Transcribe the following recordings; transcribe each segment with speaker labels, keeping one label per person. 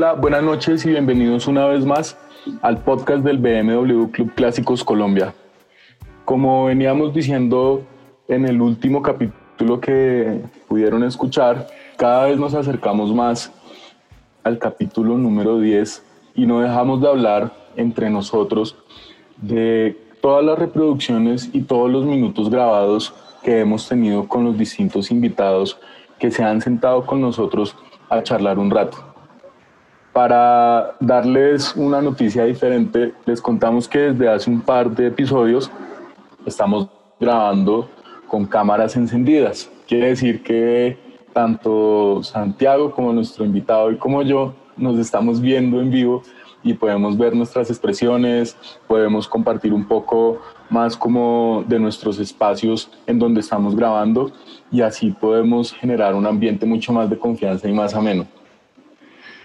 Speaker 1: Hola, buenas noches y bienvenidos una vez más al podcast del BMW Club Clásicos Colombia. Como veníamos diciendo en el último capítulo que pudieron escuchar, cada vez nos acercamos más al capítulo número 10 y no dejamos de hablar entre nosotros de todas las reproducciones y todos los minutos grabados que hemos tenido con los distintos invitados que se han sentado con nosotros a charlar un rato. Para darles una noticia diferente, les contamos que desde hace un par de episodios estamos grabando con cámaras encendidas. Quiere decir que tanto Santiago como nuestro invitado y como yo nos estamos viendo en vivo y podemos ver nuestras expresiones, podemos compartir un poco más como de nuestros espacios en donde estamos grabando y así podemos generar un ambiente mucho más de confianza y más ameno.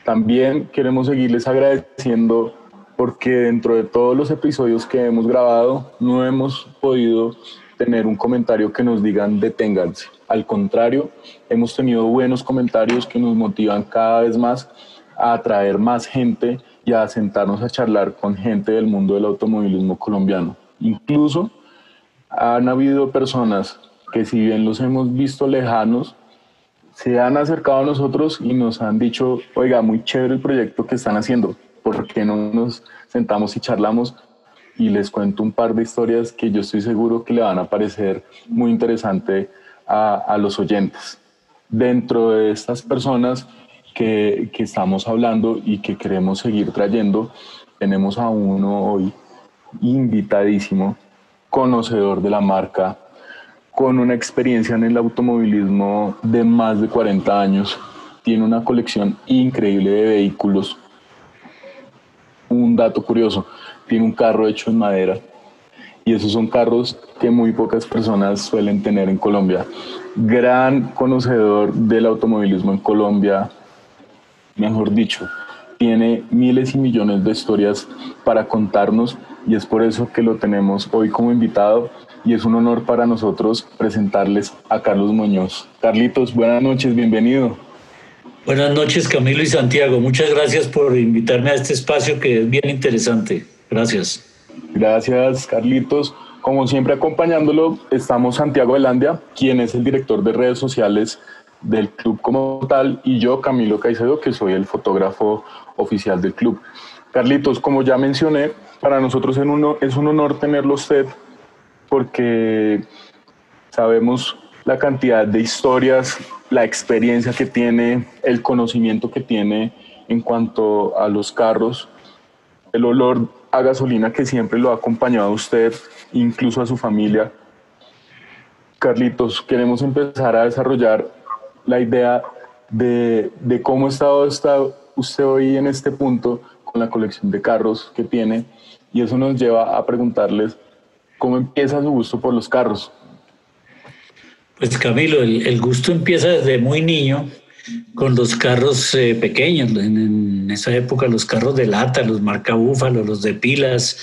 Speaker 1: También queremos seguirles agradeciendo porque dentro de todos los episodios que hemos grabado no hemos podido tener un comentario que nos digan deténganse. Al contrario, hemos tenido buenos comentarios que nos motivan cada vez más a atraer más gente y a sentarnos a charlar con gente del mundo del automovilismo colombiano. Incluso han habido personas que si bien los hemos visto lejanos, se han acercado a nosotros y nos han dicho, oiga, muy chévere el proyecto que están haciendo, ¿por qué no nos sentamos y charlamos? Y les cuento un par de historias que yo estoy seguro que le van a parecer muy interesante a, a los oyentes. Dentro de estas personas que, que estamos hablando y que queremos seguir trayendo, tenemos a uno hoy invitadísimo, conocedor de la marca, con una experiencia en el automovilismo de más de 40 años, tiene una colección increíble de vehículos. Un dato curioso, tiene un carro hecho en madera y esos son carros que muy pocas personas suelen tener en Colombia. Gran conocedor del automovilismo en Colombia, mejor dicho, tiene miles y millones de historias para contarnos y es por eso que lo tenemos hoy como invitado y es un honor para nosotros presentarles a Carlos Muñoz. Carlitos, buenas noches, bienvenido.
Speaker 2: Buenas noches Camilo y Santiago, muchas gracias por invitarme a este espacio que es bien interesante. Gracias.
Speaker 1: Gracias Carlitos. Como siempre acompañándolo estamos Santiago Velandia, quien es el director de redes sociales del club como tal, y yo, Camilo Caicedo, que soy el fotógrafo oficial del club. Carlitos, como ya mencioné, para nosotros es un honor tenerlo usted porque sabemos la cantidad de historias, la experiencia que tiene, el conocimiento que tiene en cuanto a los carros, el olor a gasolina que siempre lo ha acompañado a usted, incluso a su familia. Carlitos, queremos empezar a desarrollar la idea de, de cómo está, está usted hoy en este punto con la colección de carros que tiene y eso nos lleva a preguntarles cómo empieza su gusto por los carros.
Speaker 2: Pues Camilo, el, gusto empieza desde muy niño con los carros eh, pequeños. En, esa época los carros de lata, los marca Búfalo, los de pilas,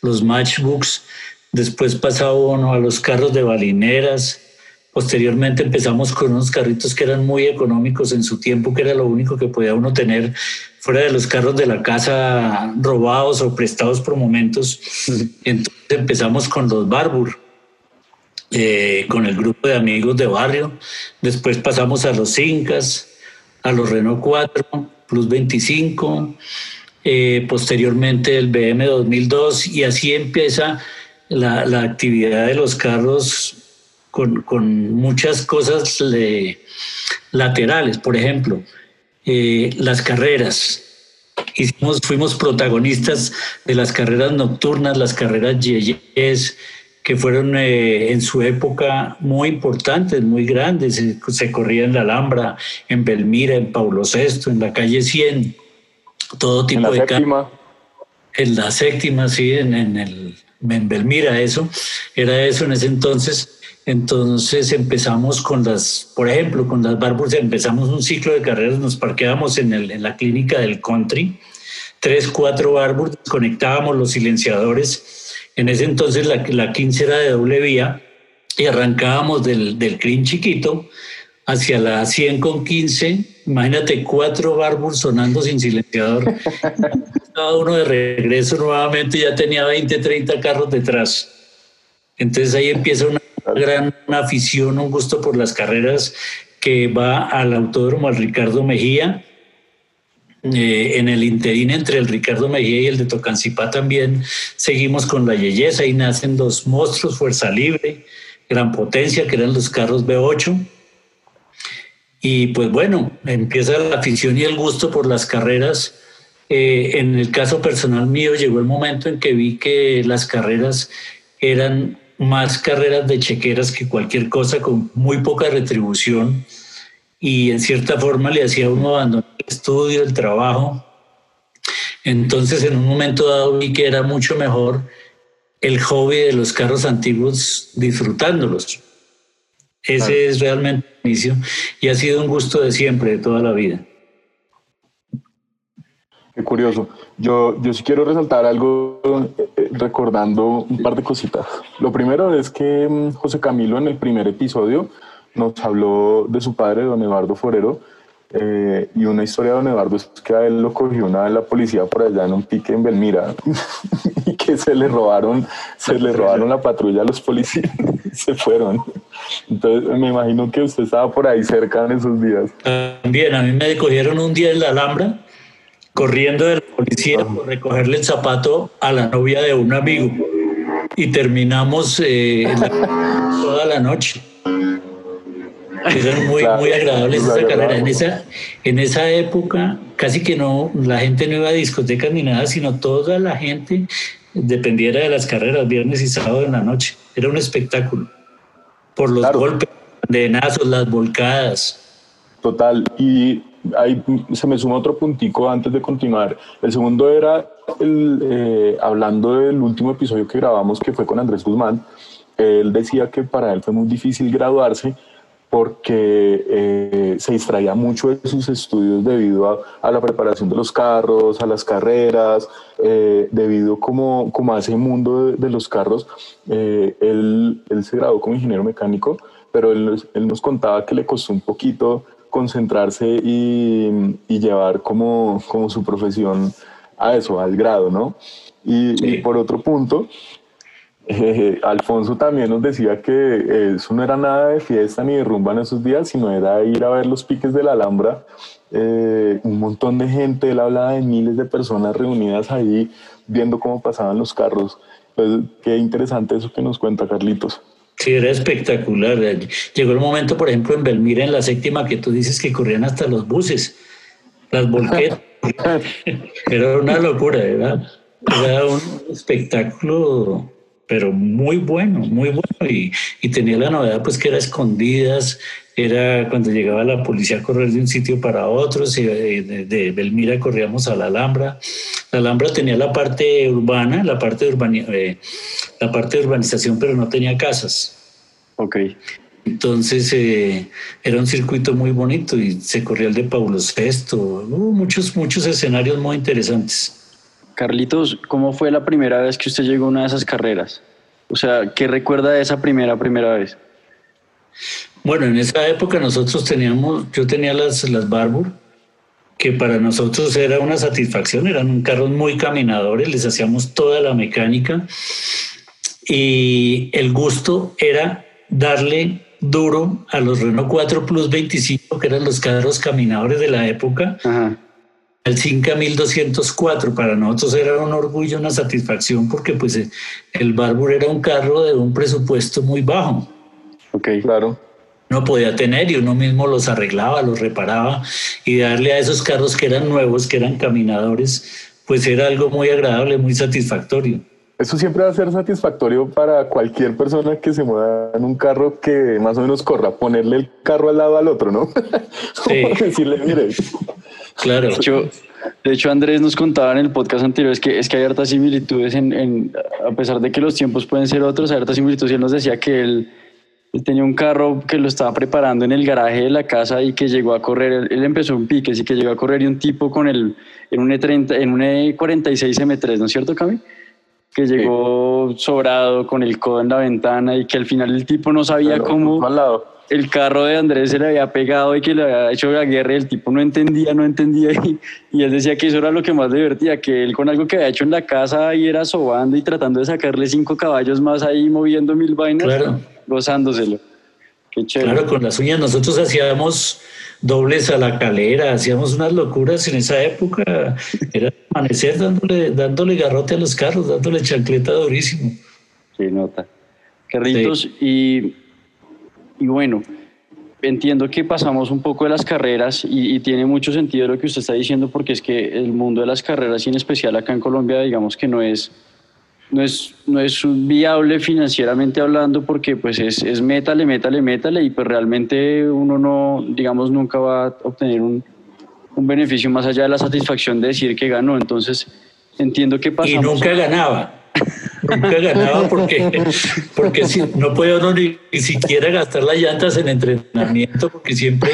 Speaker 2: los matchbooks. Después pasaba uno a los carros de balineras, Posteriormente empezamos con unos carritos que eran muy económicos en su tiempo, que era lo único que podía uno tener fuera de los carros de la casa robados o prestados por momentos. Entonces empezamos con los Barbour, eh, con el grupo de amigos de barrio. Después pasamos a los Incas, a los Renault 4, Plus 25, eh, posteriormente el BM 2002 y así empieza la, la actividad de los carros con, muchas cosas laterales. Por ejemplo, eh, las carreras. Hicimos, fuimos protagonistas de las carreras nocturnas, las carreras yeyes, que fueron eh, en su época muy importantes, muy grandes. Se, se, corría en la Alhambra, en Belmira, en Paulo VI, en la calle 100, todo tipo
Speaker 1: en
Speaker 2: la
Speaker 1: de séptima.
Speaker 2: En la séptima, sí, en, en, el, en Belmira, eso. Era eso en ese entonces. Entonces empezamos con las, por ejemplo, con las Barburs empezamos un ciclo de carreras, nos parqueábamos en, el, en la clínica del country, tres, cuatro Barburs, conectábamos los silenciadores. En ese entonces la, la 15 era de doble vía y arrancábamos del, del CRIM chiquito hacia la 100 con 15, Imagínate cuatro barbos sonando sin silenciador. Cada uno de regreso nuevamente ya tenía 20, 30 carros detrás. Entonces ahí empieza una gran afición, un gusto por las carreras que va al autódromo, al Ricardo Mejía. Eh, en el interín entre el Ricardo Mejía y el de Tocancipá también seguimos con la Yeyesa y nacen dos monstruos, Fuerza Libre, Gran Potencia, que eran los carros B8. Y pues bueno, empieza la afición y el gusto por las carreras. Eh, en el caso personal mío llegó el momento en que vi que las carreras eran más carreras de chequeras que cualquier cosa con muy poca retribución y en cierta forma le hacía uno abandonar el estudio, el trabajo. Entonces en un momento dado vi que era mucho mejor el hobby de los carros antiguos disfrutándolos. Ese es realmente el inicio y ha sido un gusto de siempre, de toda la vida.
Speaker 1: Curioso. Yo, yo sí quiero resaltar algo eh, recordando un par de cositas. Lo primero es que mm, José Camilo en el primer episodio nos habló de su padre, don Eduardo Forero, eh, y una historia de don Eduardo es que a él lo cogió una de la policía por allá en un pique en Belmira y que se le robaron, se le robaron la patrulla a los policías y se fueron. Entonces me imagino que usted estaba por ahí cerca en esos días.
Speaker 2: También, a mí me cogieron un día en la Alhambra corriendo de la policía por recogerle el zapato a la novia de un amigo y terminamos eh, toda la noche. Era muy, muy agradable esa carrera. En esa, en esa época casi que no, la gente no iba a discotecas ni nada, sino toda la gente dependiera de las carreras, viernes y sábado en la noche. Era un espectáculo. Por los golpes, de nazos, las volcadas.
Speaker 1: Total. Y ahí se me suma otro puntico antes de continuar. El segundo era el, eh, hablando del último episodio que grabamos, que fue con Andrés Guzmán. Él decía que para él fue muy difícil graduarse porque eh, se distraía mucho de sus estudios debido a, la preparación de los carros, a las carreras, eh, debido como, como a ese mundo de, los carros. Eh, él, se graduó como ingeniero mecánico, pero él, nos contaba que le costó un poquito concentrarse y, y llevar como, como su profesión a eso, al grado, ¿no? Y, y por otro punto, eh, Alfonso también nos decía que eso no era nada de fiesta ni de rumba en esos días, sino era ir a ver los piques de la Alhambra. Eh, un montón de gente, él hablaba de miles de personas reunidas ahí viendo cómo pasaban los carros. Pues, qué interesante eso que nos cuenta Carlitos.
Speaker 2: Sí, era espectacular. Llegó el momento, por ejemplo, en Belmira, en la séptima, que tú dices que corrían hasta los buses, las volquetas. era una locura, ¿verdad? Era un espectáculo pero muy bueno, muy bueno. Y, y, tenía la novedad pues que era escondidas, era cuando llegaba la policía a correr de un sitio para otro, de, de, Belmira corríamos a la Alhambra. La Alhambra tenía la parte urbana, la parte de, eh, la parte de urbanización, pero no tenía casas.
Speaker 3: Ok.
Speaker 2: Entonces eh, era un circuito muy bonito y se corría el de Paulo VI, hubo muchos, muchos escenarios muy interesantes.
Speaker 3: Carlitos, ¿cómo fue la primera vez que usted llegó a una de esas carreras? O sea, ¿qué recuerda de esa primera, primera vez?
Speaker 2: Bueno, en esa época nosotros teníamos, yo tenía las, las Barbour, que para nosotros era una satisfacción, eran carros muy caminadores, les hacíamos toda la mecánica y el gusto era darle duro a los Renault 4 Plus 25, que eran los carros caminadores de la época. Ajá el Cinca 1204 para nosotros era un orgullo, una satisfacción, porque pues el Barbour era un carro de un presupuesto muy bajo.
Speaker 3: Ok, claro.
Speaker 2: No podía tener y uno mismo los arreglaba, los reparaba y darle a esos carros que eran nuevos, que eran caminadores, pues era algo muy agradable, muy satisfactorio.
Speaker 1: Eso siempre va a ser satisfactorio para cualquier persona que se mueva en un carro que más o menos corra, ponerle el carro al lado al otro, ¿no? Sí. decirle, mire,
Speaker 3: Claro. De hecho, de hecho, Andrés nos contaba en el podcast anterior es que, es que hay hartas similitudes, en, a pesar de que los tiempos pueden ser otros, hay hartas similitudes. Y él nos decía que él, tenía un carro que lo estaba preparando en el garaje de la casa y que llegó a correr, él, empezó un pique, así que llegó a correr y un tipo con el, en un, E30, en un E46 M3, ¿no es cierto, Cami? Que llegó sobrado con el codo en la ventana y que al final el tipo no sabía cómo...
Speaker 1: Al lado
Speaker 3: el carro de Andrés se le había pegado y que le había hecho la guerra y el tipo no entendía, no entendía y, y, él decía que eso era lo que más divertía, que él con algo que había hecho en la casa y era sobando y tratando de sacarle cinco caballos más ahí moviendo mil vainas,
Speaker 2: claro.
Speaker 3: gozándoselo.
Speaker 2: Qué chévere. Claro, con las uñas nosotros hacíamos dobles a la calera, hacíamos unas locuras en esa época, era amanecer dándole, dándole garrote a los carros, dándole chancleta durísimo.
Speaker 3: Sí, nota. Carlitos, sí. y y bueno, entiendo que pasamos un poco de las carreras y, y, tiene mucho sentido lo que usted está diciendo porque es que el mundo de las carreras y en especial acá en Colombia digamos que no es no es, no es viable financieramente hablando porque pues es, es métale, métale, métale y pues realmente uno no, digamos, nunca va a obtener un, un beneficio más allá de la satisfacción de decir que ganó. Entonces, entiendo que pasamos...
Speaker 2: Y nunca ganaba nunca ganaba porque, porque si, no puede uno ni, ni, siquiera gastar las llantas en entrenamiento porque siempre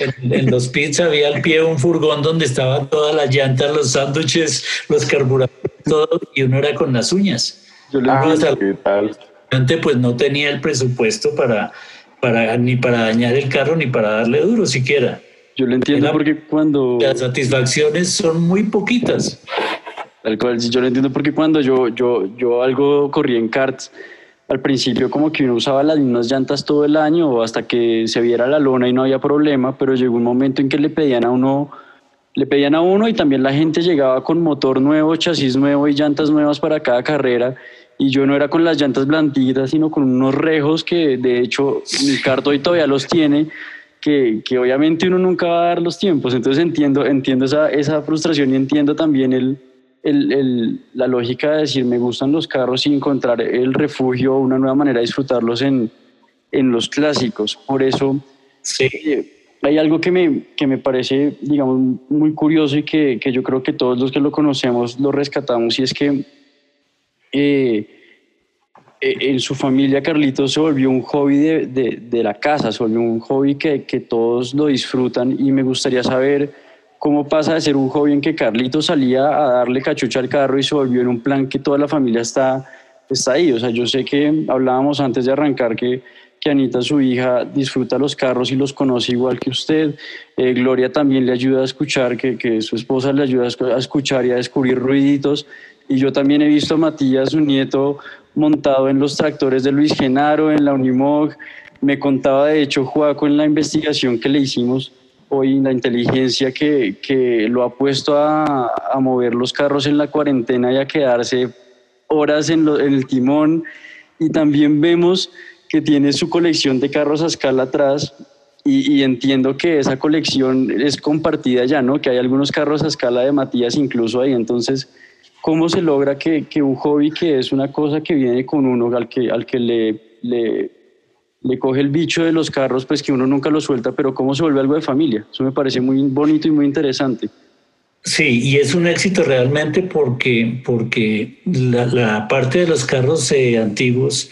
Speaker 2: en, en, los pits había al pie un furgón donde estaban todas las llantas, los sándwiches, los carburadores, todo y uno era con las uñas.
Speaker 1: Yo le ah, ¿qué tal?
Speaker 2: pues no tenía el presupuesto para, para ni para dañar el carro ni para darle duro siquiera.
Speaker 3: Yo lo entiendo porque cuando...
Speaker 2: Las satisfacciones son muy poquitas.
Speaker 3: Tal cual, yo lo entiendo porque cuando yo, yo, yo algo corrí en karts, al principio como que uno usaba las mismas llantas todo el año hasta que se viera la lona y no había problema, pero llegó un momento en que le pedían a uno, le pedían a uno y también la gente llegaba con motor nuevo, chasis nuevo y llantas nuevas para cada carrera. Y yo no era con las llantas blanditas, sino con unos rejos que de hecho mi kart hoy todavía los tiene, que, que, obviamente uno nunca va a dar los tiempos, entonces entiendo, entiendo esa, esa frustración y entiendo también el el, el, la lógica de decir me gustan los carros y encontrar el refugio, una nueva manera de disfrutarlos en, en los clásicos. Por eso
Speaker 2: sí.
Speaker 3: hay algo que me, que me parece, digamos, muy curioso y que, que, yo creo que todos los que lo conocemos lo rescatamos y es que eh, en su familia Carlitos se volvió un hobby de, de, de la casa, se volvió un hobby que, que todos lo disfrutan y me gustaría saber cómo pasa de ser un hobby en que Carlito salía a darle cachucha al carro y se volvió en un plan que toda la familia está, está ahí. O sea, yo sé que hablábamos antes de arrancar que, que Anita, su hija, disfruta los carros y los conoce igual que usted. Eh, Gloria también le ayuda a escuchar, que, que su esposa le ayuda a escuchar y a descubrir ruiditos. Y yo también he visto a Matías, su nieto, montado en los tractores de Luis Genaro, en la Unimog. Me contaba, de hecho, Juaco, en la investigación que le hicimos, hoy la inteligencia que, que lo ha puesto a, a, mover los carros en la cuarentena y a quedarse horas en, lo, en, el timón. Y también vemos que tiene su colección de carros a escala atrás y, y, entiendo que esa colección es compartida ya, ¿no? Que hay algunos carros a escala de Matías incluso ahí. Entonces, ¿cómo se logra que, que un hobby que es una cosa que viene con uno, al que, al que le, le le coge el bicho de los carros, pues que uno nunca lo suelta, pero cómo se vuelve algo de familia. Eso me parece muy bonito y muy interesante.
Speaker 2: Sí, y es un éxito realmente porque, porque la, parte de los carros eh, antiguos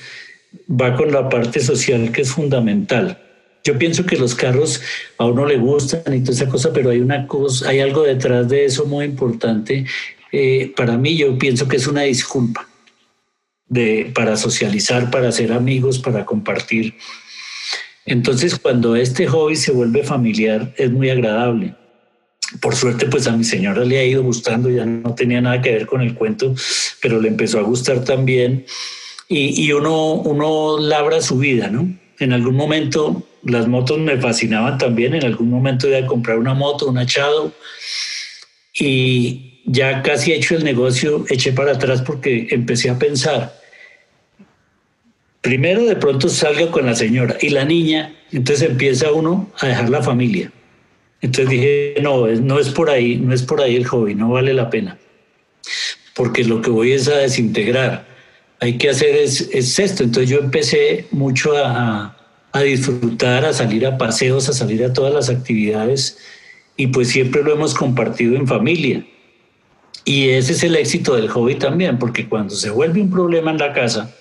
Speaker 2: va con la parte social que es fundamental. Yo pienso que los carros a uno le gustan y toda esa cosa, pero hay una cosa, hay algo detrás de eso muy importante. Eh, para mí, yo pienso que es una disculpa de, para socializar, para ser amigos, para compartir. Entonces, cuando este hobby se vuelve familiar, es muy agradable. Por suerte, pues a mi señora le ha ido gustando, ya no tenía nada que ver con el cuento, pero le empezó a gustar también. Y, y uno, uno labra su vida, ¿no? En algún momento las motos me fascinaban también, en algún momento iba a comprar una moto, un achado, y ya casi hecho el negocio, eché para atrás porque empecé a pensar, primero de pronto salga con la señora y la niña, entonces empieza uno a dejar la familia. Entonces dije, no, no es por ahí, no es por ahí el hobby, no vale la pena. Porque lo que voy es a desintegrar. Hay que hacer es, es esto. Entonces yo empecé mucho a, a disfrutar, a salir a paseos, a salir a todas las actividades y pues siempre lo hemos compartido en familia. Y ese es el éxito del hobby también, porque cuando se vuelve un problema en la casa,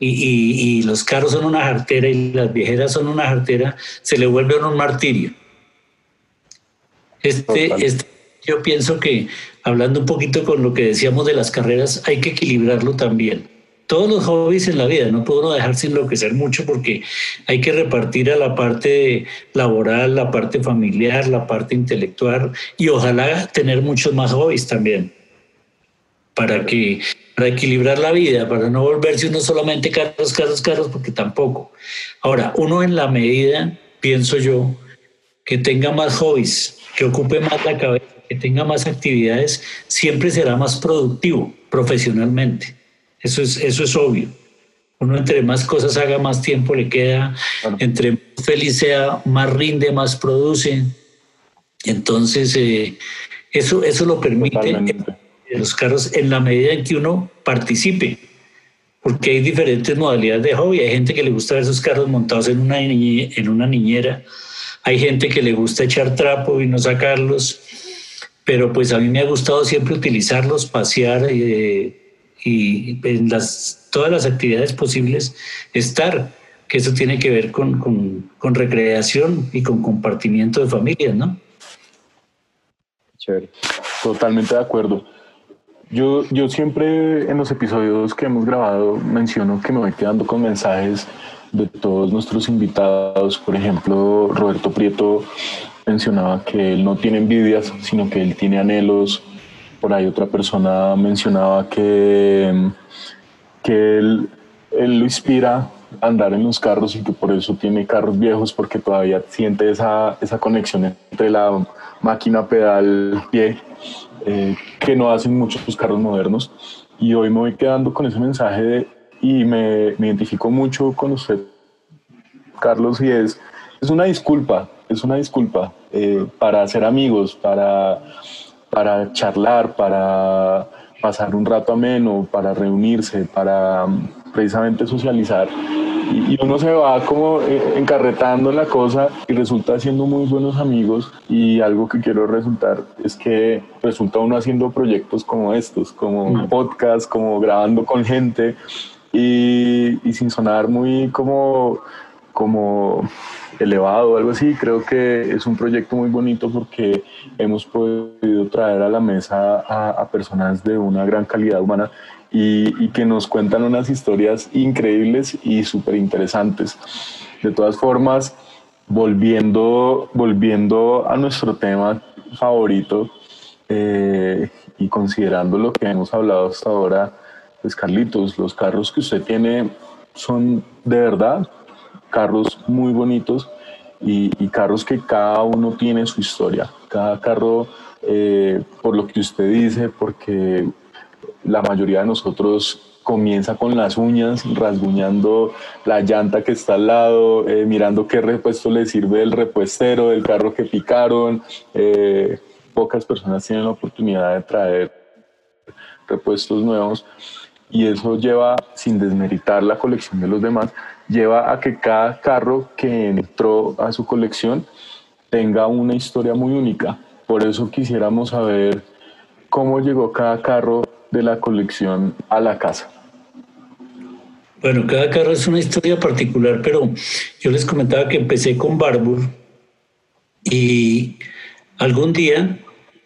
Speaker 2: y, y, y, los carros son una jartera y las viejeras son una jartera, se le vuelve un martirio. Este, este, yo pienso que, hablando un poquito con lo que decíamos de las carreras, hay que equilibrarlo también. Todos los hobbies en la vida, no puedo dejarse enloquecer mucho porque hay que repartir a la parte laboral, la parte familiar, la parte intelectual y ojalá tener muchos más hobbies también para que para equilibrar la vida, para no volverse uno solamente carros, carros, carros, porque tampoco. Ahora, uno en la medida, pienso yo, que tenga más hobbies, que ocupe más la cabeza, que tenga más actividades, siempre será más productivo profesionalmente. Eso es, eso es obvio. Uno entre más cosas haga, más tiempo le queda, entre más feliz sea, más rinde, más produce. Entonces, eh, eso, eso lo permite los carros en la medida en que uno participe, porque hay diferentes modalidades de hobby. Hay gente que le gusta ver sus carros montados en una, en una niñera, hay gente que le gusta echar trapo y no sacarlos, pero pues a mí me ha gustado siempre utilizarlos, pasear eh, y en las, todas las actividades posibles estar, que eso tiene que ver con, con, con recreación y con compartimiento de familias, ¿no?
Speaker 1: Chévere. Totalmente de acuerdo. Yo, yo siempre en los episodios que hemos grabado menciono que me voy quedando con mensajes de todos nuestros invitados. Por ejemplo, Roberto Prieto mencionaba que él no tiene envidias, sino que él tiene anhelos. Por ahí otra persona mencionaba que, que él, él lo inspira a andar en los carros y que por eso tiene carros viejos porque todavía siente esa, esa conexión entre la máquina pedal pie eh, que no hacen muchos carros modernos. Y hoy me voy quedando con ese mensaje y me, me, identifico mucho con usted, Carlos, y es, es una disculpa, es una disculpa eh, para hacer amigos, para, para charlar, para pasar un rato ameno, para reunirse, para precisamente socializar. Y, uno se va como eh, encarretando en la cosa y resulta haciendo muy buenos amigos. Y algo que quiero resultar es que resulta uno haciendo proyectos como estos, como un podcast, como grabando con gente y, y sin sonar muy como, como elevado o algo así. Creo que es un proyecto muy bonito porque hemos podido traer a la mesa a, a personas de una gran calidad humana y, que nos cuentan unas historias increíbles y súper interesantes. De todas formas, volviendo, volviendo a nuestro tema favorito eh, y considerando lo que hemos hablado hasta ahora, pues Carlitos, los carros que usted tiene son de verdad carros muy bonitos y, carros que cada uno tiene su historia. Cada carro, eh, por lo que usted dice, porque la mayoría de nosotros comienza con las uñas, rasguñando la llanta que está al lado, eh, mirando qué repuesto le sirve el repuestero del carro que picaron. Eh, pocas personas tienen la oportunidad de traer repuestos nuevos y eso lleva, sin desmeritar la colección de los demás, lleva a que cada carro que entró a su colección tenga una historia muy única. Por eso quisiéramos saber cómo llegó cada carro de la colección a la casa?
Speaker 2: Bueno, cada carro es una historia particular, pero yo les comentaba que empecé con Barbour y algún día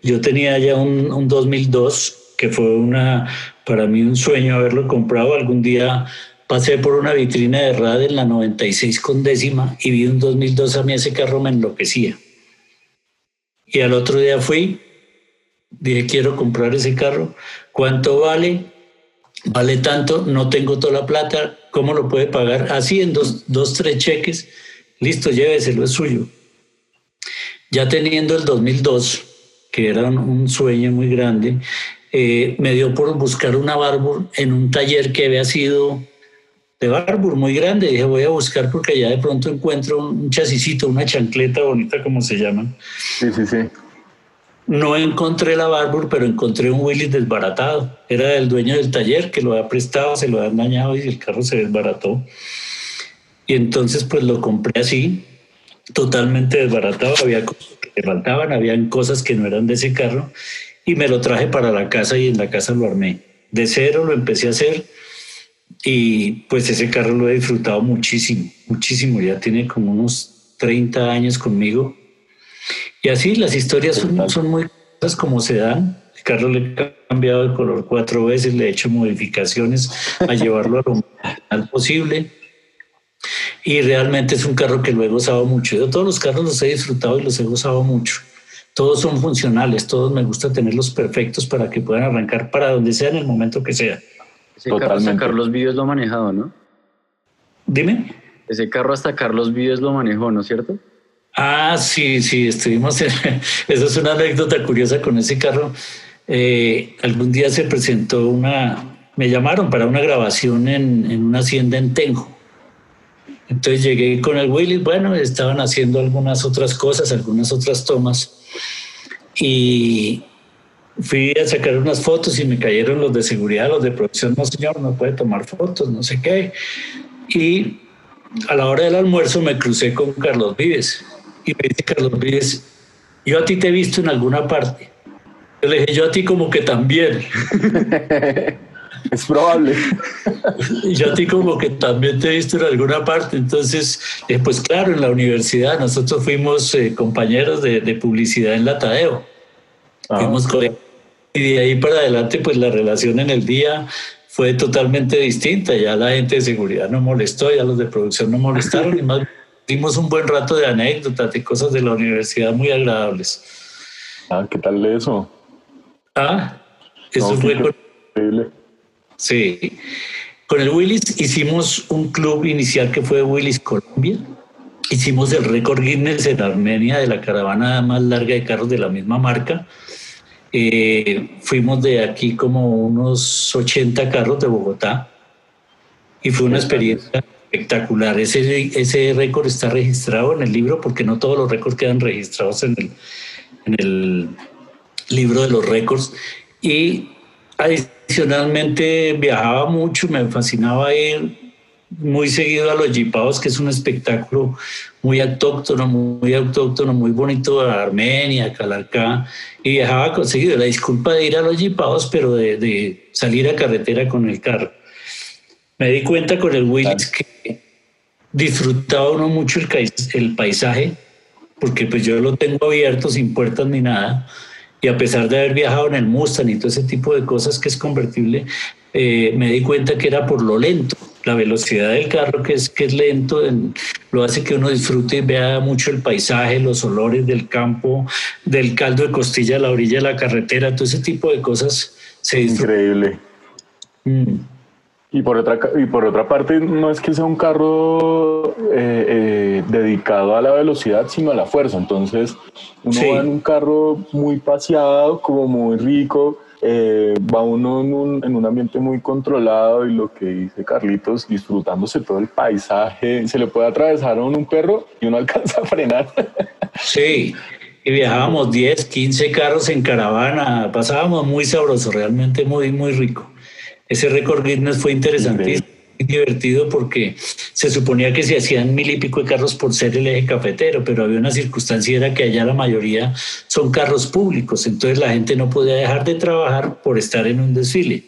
Speaker 2: yo tenía ya un, un 2002 que fue una para mí un sueño haberlo comprado. Algún día pasé por una vitrina de RAD en la 96 con décima y vi un 2002 a mí ese carro me enloquecía. Y al otro día fui Dije, quiero comprar ese carro. ¿Cuánto vale? Vale tanto, no tengo toda la plata. ¿Cómo lo puede pagar? Así en dos, dos tres cheques. Listo, lléveselo, es suyo. Ya teniendo el 2002, que era un sueño muy grande, eh, me dio por buscar una Barbour en un taller que había sido de Barbour muy grande. Dije, voy a buscar porque allá de pronto encuentro un chasisito, una chancleta bonita, como se llaman.
Speaker 1: Sí, sí, sí.
Speaker 2: No encontré la Barbour, pero encontré un Willis desbaratado. Era del dueño del taller que lo había prestado, se lo habían dañado y el carro se desbarató. Y entonces pues lo compré así, totalmente desbaratado. Había cosas que faltaban, habían cosas que no eran de ese carro y me lo traje para la casa y en la casa lo armé. De cero lo empecé a hacer y pues ese carro lo he disfrutado muchísimo, muchísimo. Ya tiene como unos 30 años conmigo y así las historias son, son muy cosas como se dan. carro le he cambiado de color cuatro veces, le he hecho modificaciones a llevarlo a lo más posible. Y realmente es un carro que lo he gozado mucho. Yo todos los carros los he disfrutado y los he gozado mucho. Todos son funcionales, todos me gusta tenerlos perfectos para que puedan arrancar para donde sea en el momento que sea.
Speaker 3: Ese carro hasta Carlos Vives lo ha manejado, ¿no?
Speaker 2: Dime.
Speaker 3: Ese carro hasta Carlos Vives lo manejó, ¿no es cierto?
Speaker 2: Ah, sí, sí, estuvimos. En, esa es una anécdota curiosa con ese carro. Eh, algún día se presentó una. Me llamaron para una grabación en, en una hacienda en Tenjo. Entonces llegué con el Willy, bueno, estaban haciendo algunas otras cosas, algunas otras tomas. Y fui a sacar unas fotos y me cayeron los de seguridad, los de producción, no señor, no puede tomar fotos, no sé qué. Y a la hora del almuerzo me crucé con Carlos Vives y me dice Carlos Vives, yo a ti te he visto en alguna parte. Yo le dije, yo a ti como que también.
Speaker 1: es probable.
Speaker 2: yo a ti como que también te he visto en alguna parte. Entonces, eh, pues claro, en la universidad nosotros fuimos eh, compañeros de, publicidad en la Tadeo. Ah. Fuimos y de ahí para adelante, pues la relación en el día fue totalmente distinta. Ya la gente de seguridad no molestó, ya los de producción no molestaron y más dimos un buen rato de anécdotas y cosas de la universidad muy agradables.
Speaker 1: Ah, ¿qué tal eso?
Speaker 2: Ah, eso fue con... Sí. Con el Willis hicimos un club inicial que fue Willis Colombia. Hicimos el récord Guinness en Armenia de la caravana más larga de carros de la misma marca. Eh, fuimos de aquí como unos 80 carros de Bogotá y fue una experiencia espectacular. Ese, ese récord está registrado en el libro porque no todos los récords quedan registrados en el, en el libro de los récords. Y adicionalmente viajaba mucho, me fascinaba ir muy seguido a los Jipaos, que es un espectáculo muy autóctono, muy autóctono, muy bonito a Armenia, Calarcá, y viajaba conseguido la disculpa de ir a los Jipaos, pero de, de salir a carretera con el carro. Me di cuenta con el Willis que disfrutaba uno mucho el, el paisaje, porque pues yo lo tengo abierto sin puertas ni nada, y a pesar de haber viajado en el Mustang y todo ese tipo de cosas que es convertible, eh, me di cuenta que era por lo lento. La velocidad del carro, que es, que es lento, lo hace que uno disfrute y vea mucho el paisaje, los olores del campo, del caldo de costilla a la orilla de la carretera, todo ese tipo de cosas se
Speaker 1: Increíble. Mm. Y por, otra, y por otra parte, no es que sea un carro eh, eh, dedicado a la velocidad, sino a la fuerza. Entonces, uno va en un carro muy paseado, como muy rico, eh, va uno en un, en un, ambiente muy controlado y lo que dice Carlitos, disfrutándose todo el paisaje. Se le puede atravesar a un perro y uno alcanza a frenar.
Speaker 2: Sí, y viajábamos 10, 15 carros en caravana, pasábamos muy sabroso, realmente muy, muy rico. Ese récord Guinness fue interesante y divertido porque se suponía que se hacían mil y pico de carros por ser el eje cafetero, pero había una circunstancia era que allá la mayoría son carros públicos, entonces la gente no podía dejar de trabajar por estar en un desfile.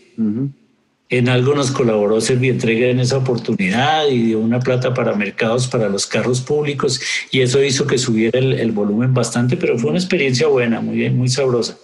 Speaker 2: En algo nos colaboró Servientrega en esa oportunidad y dio una plata para mercados para los carros públicos y eso hizo que subiera el, volumen bastante, pero fue una experiencia buena, muy, muy sabrosa.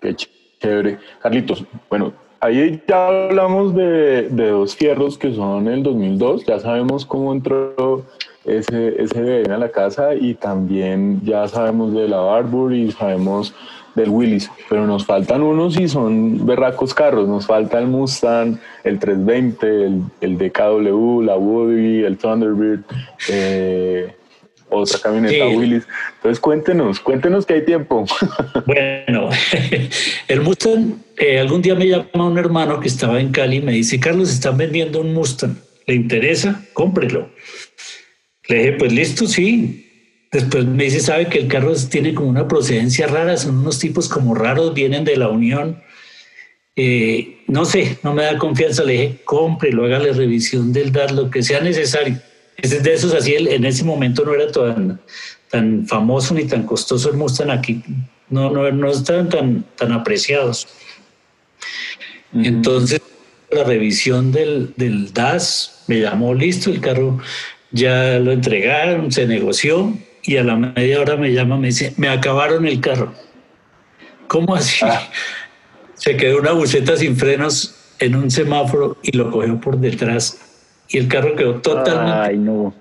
Speaker 1: Qué chévere. Carlitos, bueno, Ahí ya hablamos de, dos fierros que son el 2002, ya sabemos cómo entró ese, ese a la casa y también ya sabemos de la Barbour y sabemos del Willis, pero nos faltan unos y son berracos carros, nos falta el Mustang, el 320, el, el DKW, la Woody, el Thunderbird, eh, otra camioneta Willis. Entonces cuéntenos, cuéntenos que hay tiempo.
Speaker 2: Bueno, el Mustang, eh, algún día me llama un hermano que estaba en Cali y me dice, Carlos, están vendiendo un Mustang, ¿le interesa? Cómprelo. Le dije, pues listo, sí. Después me dice, sabe que el carro tiene como una procedencia rara, son unos tipos como raros, vienen de la Unión. Eh, no sé, no me da confianza. Le dije, cómprelo, hágale revisión del DAR, lo que sea necesario. Es de esos así, en ese momento no era tan, tan famoso ni tan costoso el Mustang aquí, no, no, no estaban tan, tan apreciados. Entonces, la revisión del, del DAS me llamó listo, el carro ya lo entregaron, se negoció y a la media hora me llama, me dice, me acabaron el carro. ¿cómo así? Ah. Se quedó una buceta sin frenos en un semáforo y lo cogió por detrás y el carro quedó totalmente...
Speaker 3: Ay, no.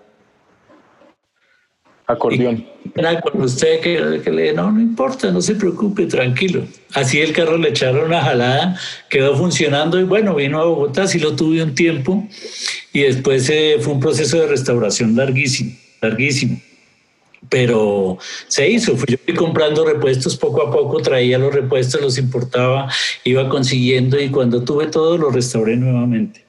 Speaker 1: Acordeón.
Speaker 2: Era con usted que, que, le no, no importa, no se preocupe, tranquilo. Así el carro le echaron una jalada, quedó funcionando y bueno, vino a Bogotá, sí lo tuve un tiempo y después eh, fue un proceso de restauración larguísimo, larguísimo. Pero se hizo, fui yo fui comprando repuestos poco a poco, traía los repuestos, los importaba, iba consiguiendo y cuando tuve todo lo restauré nuevamente.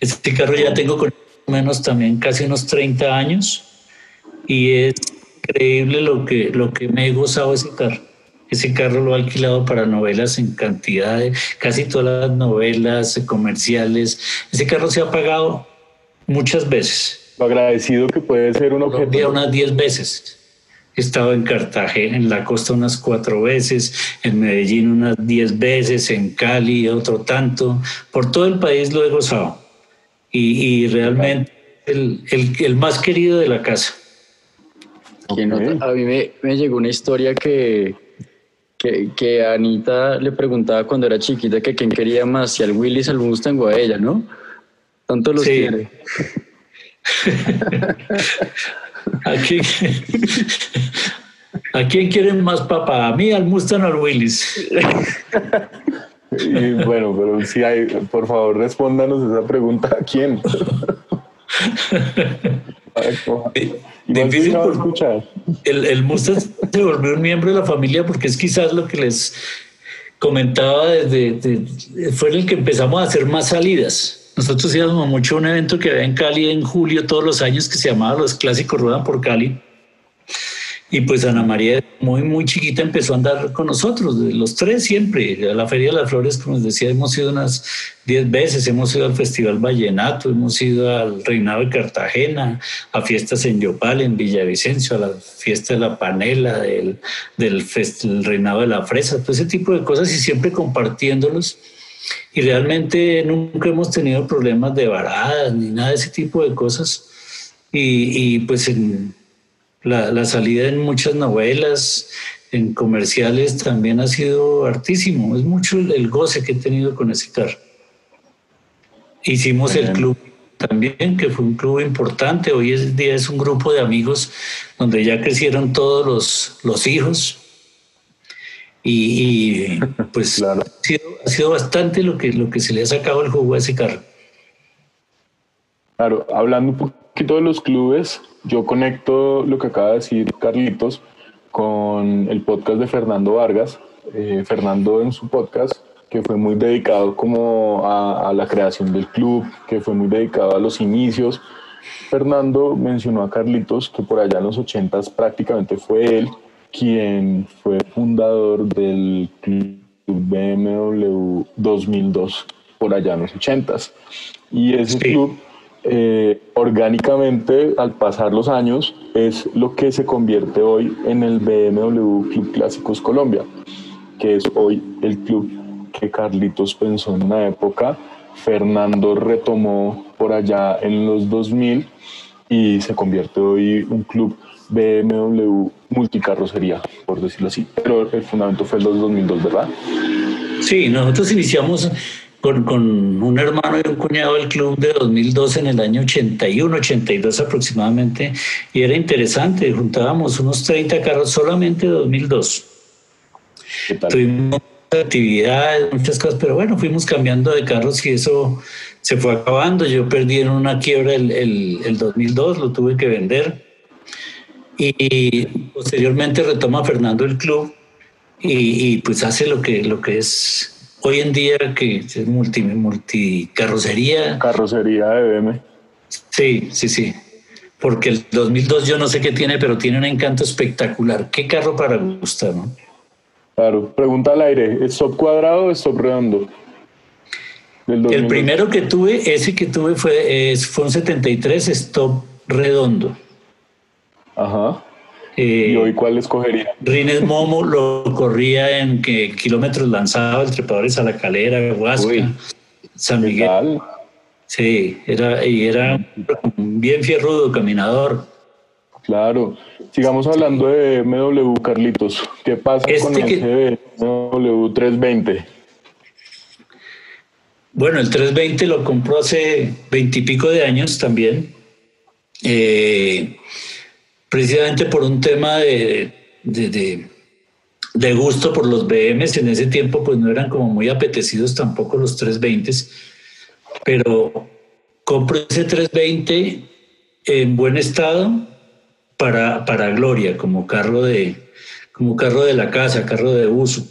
Speaker 2: Este carro ya tengo con menos también casi unos 30 años y es increíble lo que, lo que me he gozado ese carro. Ese carro lo he alquilado para novelas en cantidad, de, casi todas las novelas comerciales. Ese carro se ha pagado muchas veces.
Speaker 1: Lo agradecido que puede ser un objeto.
Speaker 2: unas 10 veces. He estado en Cartagena, en la costa unas cuatro veces, en Medellín unas 10 veces, en Cali otro tanto. Por todo el país lo he gozado. Y, y realmente el, el, el más querido de la casa.
Speaker 3: A mí me, llegó una historia que, que, Anita le preguntaba cuando era chiquita que quién quería más, si al Willis, al Mustang o a ella, ¿no? Tanto los quiere.
Speaker 2: ¿A quién, ¿A quién quieren más papá? ¿A mí, al Mustang o al Willis?
Speaker 1: Y bueno, pero si hay, por favor, respóndanos esa pregunta. ¿A quién?
Speaker 2: Difícil por escuchar. El, el Mustang se volvió un miembro de la familia porque es quizás lo que les comentaba desde, fue el que empezamos a hacer más salidas. Nosotros íbamos mucho a un evento que había en Cali en julio todos los años que se llamaba Los Clásicos Ruedan por Cali y pues Ana María, muy, muy chiquita, empezó a andar con nosotros, los tres siempre. A la Feria de las Flores, como les decía, hemos ido unas diez veces. Hemos ido al Festival Vallenato, hemos ido al Reinado de Cartagena, a fiestas en Yopal, en Villavicencio, a la fiesta de la panela, del, del, Reinado de la Fresa, todo ese tipo de cosas y siempre compartiéndolos. Y realmente nunca hemos tenido problemas de varadas ni nada de ese tipo de cosas. Y, y pues en la, salida en muchas novelas, en comerciales también ha sido hartísimo. Es mucho el, goce que he tenido con ese carro. Hicimos el club también, que fue un club importante. Hoy en día es un grupo de amigos donde ya crecieron todos los, los hijos. Y, pues ha, sido, bastante lo que, lo que se le ha sacado el juego a ese carro.
Speaker 1: Claro, hablando un poquito de los clubes, yo conecto lo que acaba de decir Carlitos con el podcast de Fernando Vargas. Eh, Fernando en su podcast, que fue muy dedicado como a, la creación del club, que fue muy dedicado a los inicios. Fernando mencionó a Carlitos que por allá en los 80 prácticamente fue él quien fue fundador del club BMW 2002 por allá en los 80 y ese club eh, orgánicamente al pasar los años es lo que se convierte hoy en el BMW Club Clásicos Colombia, que es hoy el club que Carlitos pensó en una época, Fernando retomó por allá en los 2000 y se convierte hoy un club BMW multicarrocería, por decirlo así. Pero el fundamento fue los 2002, ¿verdad?
Speaker 2: Sí, nosotros iniciamos con, un hermano y un cuñado del club de 2002 en el año 81, 82 aproximadamente, y era interesante, juntábamos unos 30 carros solamente de 2002. Tuvimos actividades, muchas cosas, pero bueno, fuimos cambiando de carros y eso se fue acabando. Yo perdí en una quiebra el, el, 2002, lo tuve que vender. Y, posteriormente retoma Fernando el club y, y, pues hace lo que, lo que es hoy en día que es multi, multicarrocería.
Speaker 1: Carrocería de BM.
Speaker 2: Sí, sí, sí. Porque el 2002 yo no sé qué tiene, pero tiene un encanto espectacular. ¿Qué carro para gustar, no?
Speaker 1: Claro. Pregunta al aire, ¿es stop cuadrado o stop redondo?
Speaker 2: El primero que tuve, ese que tuve fue, fue un 73 stop redondo.
Speaker 1: Ajá. Eh, ¿Y hoy cuál escogería?
Speaker 2: Rines Momo lo corría en que kilómetros lanzaba el trepadores a la calera, Huasca, San Miguel. Sí, era, y era bien fierrudo, caminador.
Speaker 1: Claro. Sigamos hablando de BMW, Carlitos. ¿Qué pasa
Speaker 2: Este
Speaker 1: con
Speaker 2: que-
Speaker 1: ese BMW 320?
Speaker 2: Bueno, el 320 lo compró hace veintipico de años también, eh, precisamente por un tema de, de, de- de gusto por los BMs. En ese tiempo pues no eran como muy apetecidos tampoco los 320, pero compro ese 320 en buen estado para, para Gloria, como carro, de, como carro de la casa, carro de uso.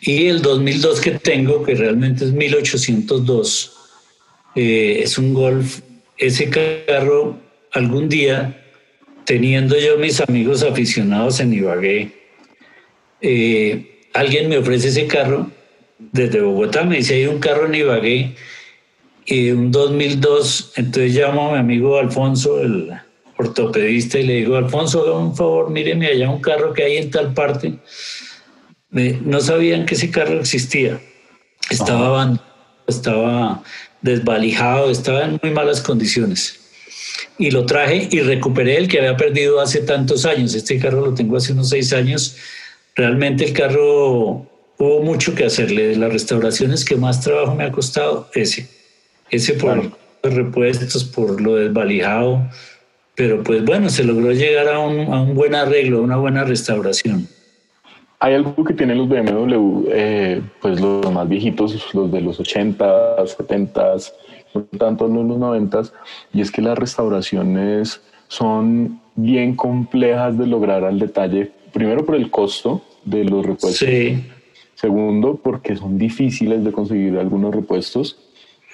Speaker 2: Y el 2002 que tengo, que realmente es 1802, eh, es un Golf. Ese carro, algún día, teniendo yo mis amigos aficionados en Ibagué, eh, alguien me ofrece ese carro desde Bogotá, me dice, hay un carro en Ibagué, y un 2002, entonces llamo a mi amigo Alfonso, el ortopedista, y le digo, Alfonso, un favor, míreme allá un carro que hay en tal parte. Me- no sabían que ese carro existía. Estaba, abandonado, estaba desvalijado, estaba en muy malas condiciones. Y lo traje y recuperé el que había perdido hace tantos años. Este carro lo tengo hace unos seis años. Realmente el carro hubo mucho que hacerle. De las restauraciones que más trabajo me ha costado, ese. Ese por
Speaker 1: Claro.
Speaker 2: los repuestos, por lo desvalijado. Pero pues bueno, se logró llegar a un, a un buen arreglo, a una buena restauración.
Speaker 1: Hay algo que tienen los BMW, eh, pues los más viejitos, los de los 80, 70, no tanto los 90, y es que las restauraciones son bien complejas de lograr al detalle, primero por el costo de los repuestos,
Speaker 2: Sí.
Speaker 1: segundo porque son difíciles de conseguir algunos repuestos,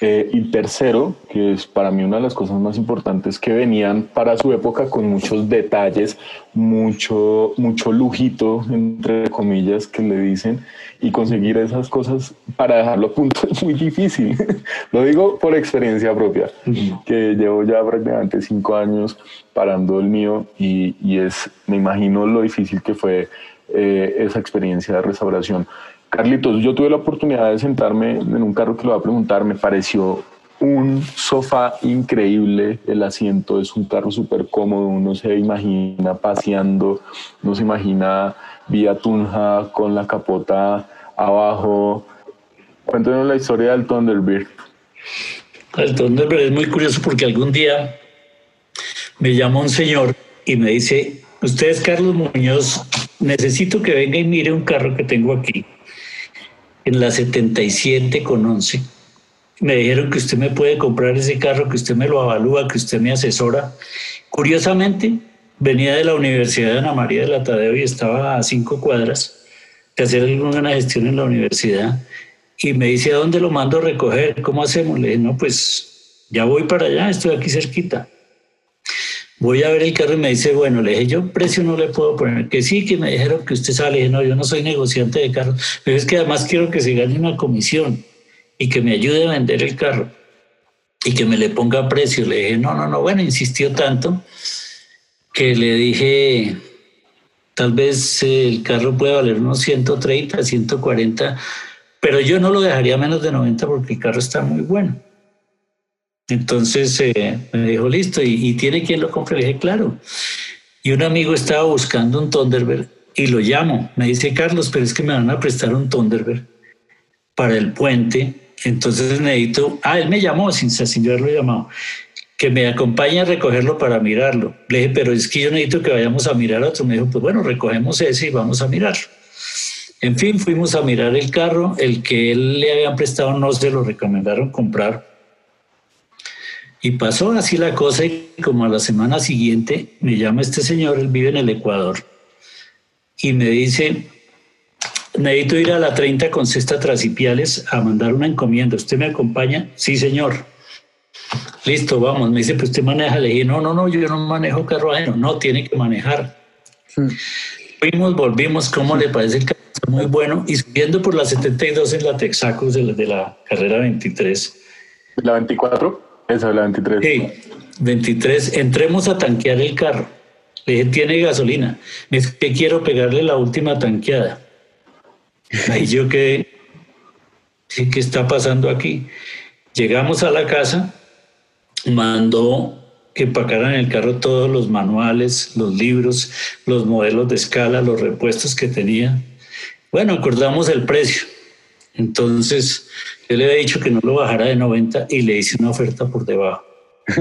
Speaker 1: eh, y tercero, que es para mí una de las cosas más importantes, que venían para su época con muchos detalles, mucho, mucho lujito, entre comillas, que le dicen, y conseguir esas cosas para dejarlo a punto es muy difícil. Lo digo por experiencia propia, que llevo ya prácticamente cinco años parando el mío y, y es, me imagino lo difícil que fue eh, esa experiencia de restauración. Carlitos, yo tuve la oportunidad de sentarme en un carro que lo va a preguntar, me pareció un sofá increíble, el asiento es un carro súper cómodo, uno se imagina paseando, uno se imagina vía Tunja con la capota abajo. Cuéntanos la historia del Thunderbird.
Speaker 2: El Thunderbird es muy curioso porque algún día me llama un señor y me dice, usted es Carlos Muñoz, necesito que venga y mire un carro que tengo aquí, en la 77 con 11. Me dijeron que usted me puede comprar ese carro, que usted me lo avalúa, que usted me asesora. Curiosamente, venía de la Universidad de Ana María de la Tadeo y estaba a cinco cuadras de hacer alguna gestión en la universidad y me dice, ¿a dónde lo mando a recoger? ¿Cómo hacemos? Le dije, no, pues ya voy para allá, estoy aquí cerquita. Voy a ver el carro y me dice, bueno, le dije, yo precio no le puedo poner, que sí, que me dijeron que usted sale. Le dije, no, yo no soy negociante de carros, pero es que además quiero que se gane una comisión y que me ayude a vender el carro y que me le ponga precio. Le dije, no, no, no, bueno, insistió tanto que le dije, tal vez el carro puede valer unos 130, 140, pero yo no lo dejaría menos de 90 porque el carro está muy bueno. Entonces eh, me dijo, listo, ¿y, tiene quien lo compre? Le dije, claro. Y un amigo estaba buscando un Thunderbird y lo llamo. Me dice, Carlos, pero es que me van a prestar un Thunderbird para el puente. Entonces necesito, ah, él me llamó sin, sin yo haberlo llamado, que me acompañe a recogerlo para mirarlo. Le dije, pero es que yo necesito que vayamos a mirar otro. Me dijo, pues bueno, recogemos ese y vamos a mirarlo. En fin, fuimos a mirar el carro, el que él le habían prestado no se lo recomendaron comprar. Y pasó así la cosa y como a la semana siguiente me llama este señor, él vive en el Ecuador, y me dice, necesito ir a la 30 con cesta Trasipiales a mandar una encomienda. ¿Usted me acompaña? Sí, señor. Listo, vamos. Me dice, pues usted maneja. Le dije, no, no, no, yo no manejo carro ajeno. No, tiene que manejar. Fuimos, volvimos. ¿Cómo le parece el carro? Está muy bueno. Y subiendo por la 72 en la Texacos de la, de la carrera 23.
Speaker 1: ¿La 24? Esa es la 23.
Speaker 2: Sí, 23. Entremos a tanquear el carro. Le dije, tiene gasolina. Dice, que quiero pegarle la última tanqueada. Ahí yo que, sí, ¿qué está pasando aquí? Llegamos a la casa, mandó empacaran en el carro todos los manuales, los libros, los modelos de escala, los repuestos que tenía. Bueno, acordamos el precio. Entonces, yo le había dicho que no lo bajara de 90 y le hice una oferta por debajo.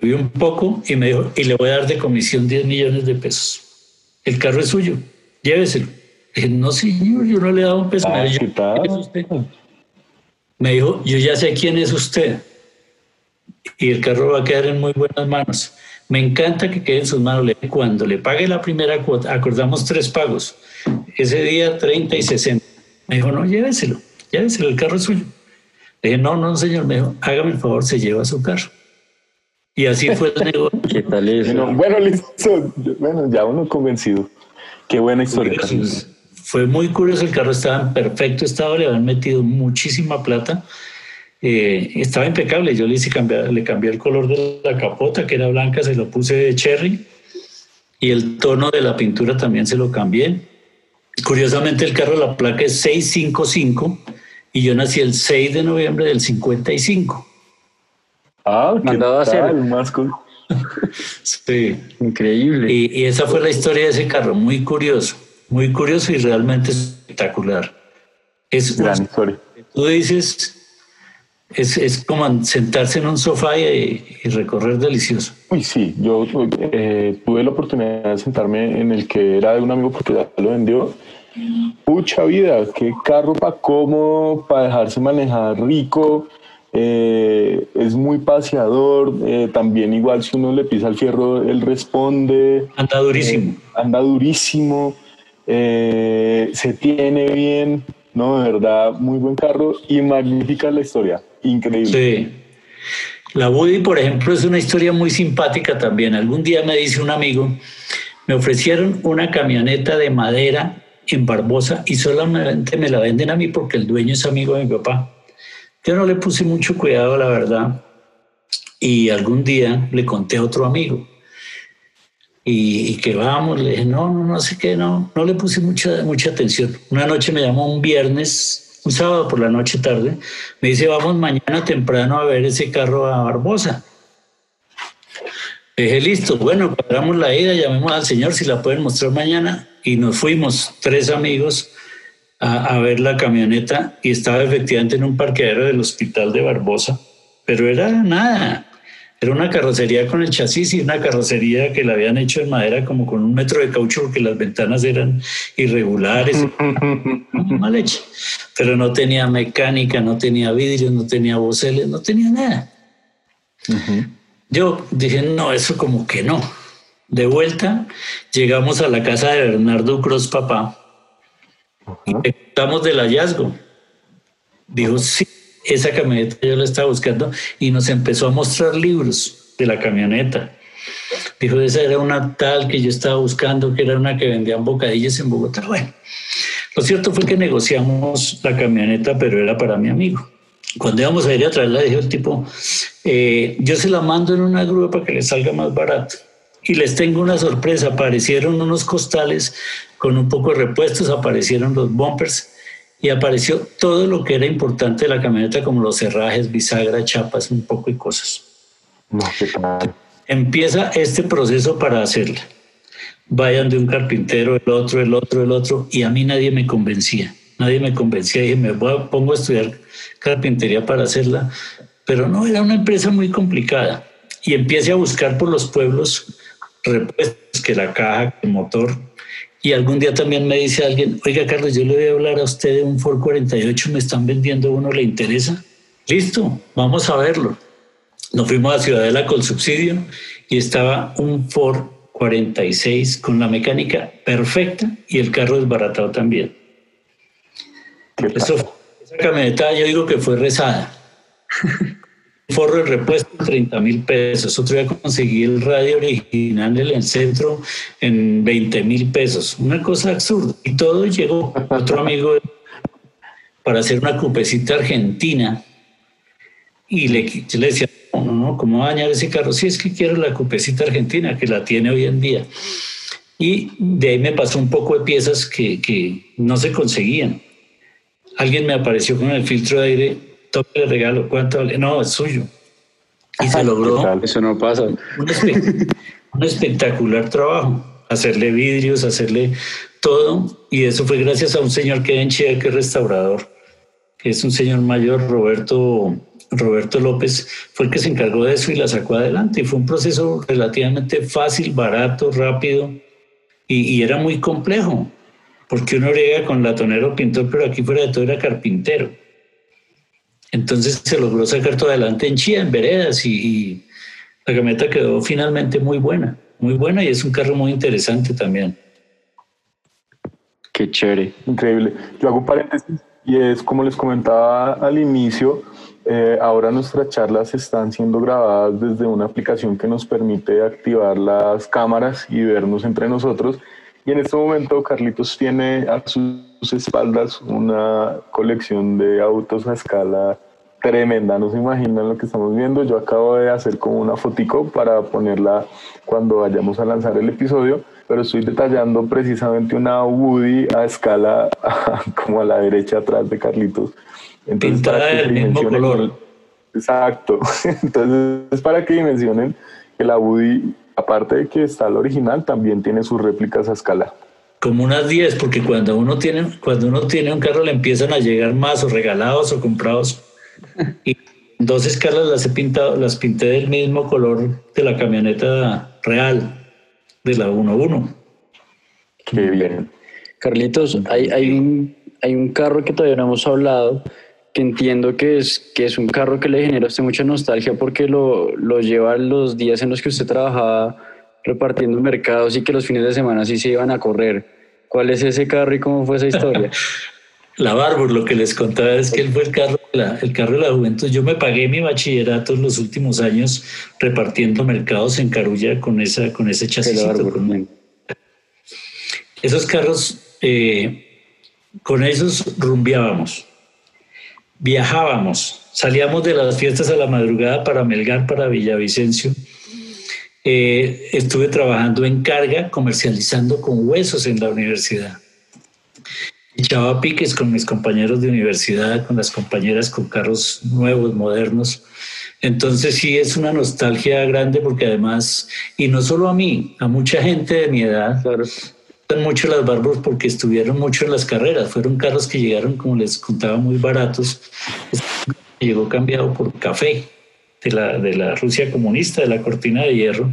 Speaker 2: Subí un poco y me dijo, y le voy a dar de comisión 10 millones de pesos. El carro es suyo, lléveselo. dije, no, señor, yo no le he dado un peso.
Speaker 1: Ah,
Speaker 2: me, dijo, me dijo, yo ya sé quién es usted y el carro va a quedar en muy buenas manos. Me encanta que quede en sus manos. Cuando le pague la primera cuota, acordamos tres pagos. Ese día 30 y 60. Me dijo, no, lléveselo, lléveselo, el carro es suyo. Le dije, no, no, señor, me dijo, hágame el favor, se lleva su carro. Y así fue el negocio.
Speaker 3: ¿Qué tal eso?
Speaker 1: Bueno, bueno, listo. Bueno, ya uno convencido. Qué buena historia.
Speaker 2: Fue muy curioso, el carro estaba en perfecto estado, le habían metido muchísima plata. Eh, estaba impecable, yo le hice cambiar, le cambié el color de la capota, que era blanca, se lo puse de cherry y el tono de la pintura también se lo cambié. Curiosamente el carro, la placa es 655 y yo nací el 6 de noviembre del 55.
Speaker 1: Ah, ¿qué
Speaker 3: Mandado a hacer.
Speaker 1: tal? Más cool.
Speaker 2: Sí.
Speaker 3: Increíble.
Speaker 2: Y, y esa fue la historia de ese carro, muy curioso, muy curioso y realmente espectacular. Es
Speaker 1: Gran historia.
Speaker 2: tú dices, es, es como sentarse en un sofá y, y recorrer delicioso.
Speaker 1: Uy, sí, yo eh, tuve la oportunidad de sentarme en el que era de un amigo porque ya lo vendió. Pucha vida, qué carro para cómodo, para dejarse manejar rico. eh, es muy paseador. eh, también, igual, si uno le pisa el fierro, él responde.
Speaker 2: Anda durísimo.
Speaker 1: Eh, anda durísimo. se tiene bien. No, de verdad, muy buen carro y magnífica la historia. Increíble.
Speaker 2: Sí. La Woody, por ejemplo, es una historia muy simpática también. Algún día me dice un amigo, me ofrecieron una camioneta de madera en Barbosa y solamente me la venden a mí porque el dueño es amigo de mi papá. Yo no le puse mucho cuidado, la verdad, y algún día le conté a otro amigo. Y, que vamos, le dije, no, no, no sé qué, no, no le puse mucha, mucha atención. Una noche me llamó un viernes, un sábado por la noche tarde, me dice, vamos mañana temprano a ver ese carro a Barbosa. Le dije, listo, bueno, paramos la ida, llamemos al señor si la pueden mostrar mañana. Y nos fuimos, tres amigos, a, a ver la camioneta y estaba efectivamente en un parqueadero del hospital de Barbosa, pero era nada. Era una carrocería con el chasis y una carrocería que la habían hecho en madera como con un metro de caucho porque las ventanas eran irregulares, mal hecha. Pero no tenía mecánica, no tenía vidrios, no tenía voceles, no tenía nada. Yo dije, no, eso como que no. De vuelta, llegamos a la casa de Bernardo Cruz, papá, y contamos del hallazgo. Dijo, sí, esa camioneta yo la estaba buscando y nos empezó a mostrar libros de la camioneta. Dijo, esa era una tal que yo estaba buscando, que era una que vendían bocadillas en Bogotá. Bueno, lo cierto fue que negociamos la camioneta, pero era para mi amigo. Cuando íbamos a ir a traerla, dijo el tipo, eh, yo se la mando en una grúa para que le salga más barato. Y les tengo una sorpresa, aparecieron unos costales con un poco de repuestos, aparecieron los bumpers y apareció todo lo que era importante de la camioneta, como los cerrajes, bisagra, chapas, un poco de cosas.
Speaker 1: No.
Speaker 2: Empieza este proceso para hacerla. Vayan de un carpintero, el otro, el otro, el otro, y a mí nadie me convencía. Nadie me convencía. Dije, me voy a, pongo a estudiar carpintería para hacerla, pero no, era una empresa muy complicada. Y empiece a buscar por los pueblos repuestos, que la caja, que el motor. Y algún día también me dice alguien, oiga Carlos, yo le voy a hablar a usted de un Ford 48, me están vendiendo uno, ¿le interesa? Listo, vamos a verlo. Nos fuimos a Ciudadela con subsidio y estaba un Ford 46 con la mecánica perfecta y el carro desbaratado también. Eso, esa camioneta yo digo que fue rezada. Forro de repuesto, 30 mil pesos. Otro día conseguí el radio original en el centro en 20 mil pesos. Una cosa absurda. Y todo llegó otro amigo para hacer una cupecita argentina. Y le, decía, no, no, no, ¿cómo va a dañar ese carro? Sí, es que quiero la cupecita argentina, que la tiene hoy en día. Y de ahí me pasó un poco de piezas que, que no se conseguían. Alguien me apareció con el filtro de aire, toque le regalo, ¿cuánto vale? No, es suyo. Y se logró.
Speaker 3: Eso no pasa.
Speaker 2: Un, espectacular trabajo. Hacerle vidrios, hacerle todo. Y eso fue gracias a un señor que en Chile, que es restaurador, que es un señor mayor, Roberto, Roberto López, fue el que se encargó de eso y la sacó adelante. Y fue un proceso relativamente fácil, barato, rápido. Y, y era muy complejo, porque uno llega con latonero pintor, pero aquí fuera de todo era carpintero. Entonces se logró sacar todo adelante en Chía, en veredas, y, la camioneta quedó finalmente muy buena, muy buena y es un carro muy interesante también.
Speaker 3: Qué chévere.
Speaker 1: Increíble. Yo hago paréntesis y es como les comentaba al inicio, eh, ahora nuestras charlas están siendo grabadas desde una aplicación que nos permite activar las cámaras y vernos entre nosotros. Y en este momento Carlitos tiene a sus espaldas una colección de autos a escala tremenda, no se imaginan lo que estamos viendo. Yo acabo de hacer como una fotico para ponerla cuando vayamos a lanzar el episodio, pero estoy detallando precisamente una Woody a escala como a la derecha atrás de Carlitos.
Speaker 2: Entonces, Pintada del mismo color.
Speaker 1: Exacto. Entonces, es para que dimensionen la Woody, aparte de que está el original, también tiene sus réplicas a escala
Speaker 2: como unas 10, porque cuando uno tiene, cuando uno tiene un carro le empiezan a llegar más o regalados o comprados y dos escalas las he pintado, las pinté del mismo color de la camioneta real, de la 1.1.
Speaker 1: Qué bien.
Speaker 3: Carlitos, hay, hay, un, hay un carro que todavía no hemos hablado, que entiendo que es, que es un carro que le genera a usted mucha nostalgia porque lo, lo lleva los días en los que usted trabajaba repartiendo mercados y que los fines de semana sí se iban a correr. ¿Cuál es ese carro y cómo fue esa historia?
Speaker 2: la Barbour, lo que les contaba es que él fue el carro, de la, el carro de la juventud. Yo me pagué mi bachillerato en los últimos años repartiendo mercados en Carulla con, esa, con ese chasis. Esos carros, eh, con esos rumbeábamos, viajábamos, salíamos de las fiestas a la madrugada para Melgar, para Villavicencio. Eh, estuve trabajando en carga, comercializando con huesos en la universidad echaba piques con mis compañeros de universidad, con las compañeras con carros nuevos, modernos. Entonces sí es una nostalgia grande porque además, y no solo a mí, a mucha gente de mi edad, claro. Mucho las Barbos porque estuvieron mucho en las carreras. Fueron carros que llegaron, como les contaba, muy baratos. Llegó cambiado por café de la, de la Rusia comunista, de la cortina de hierro.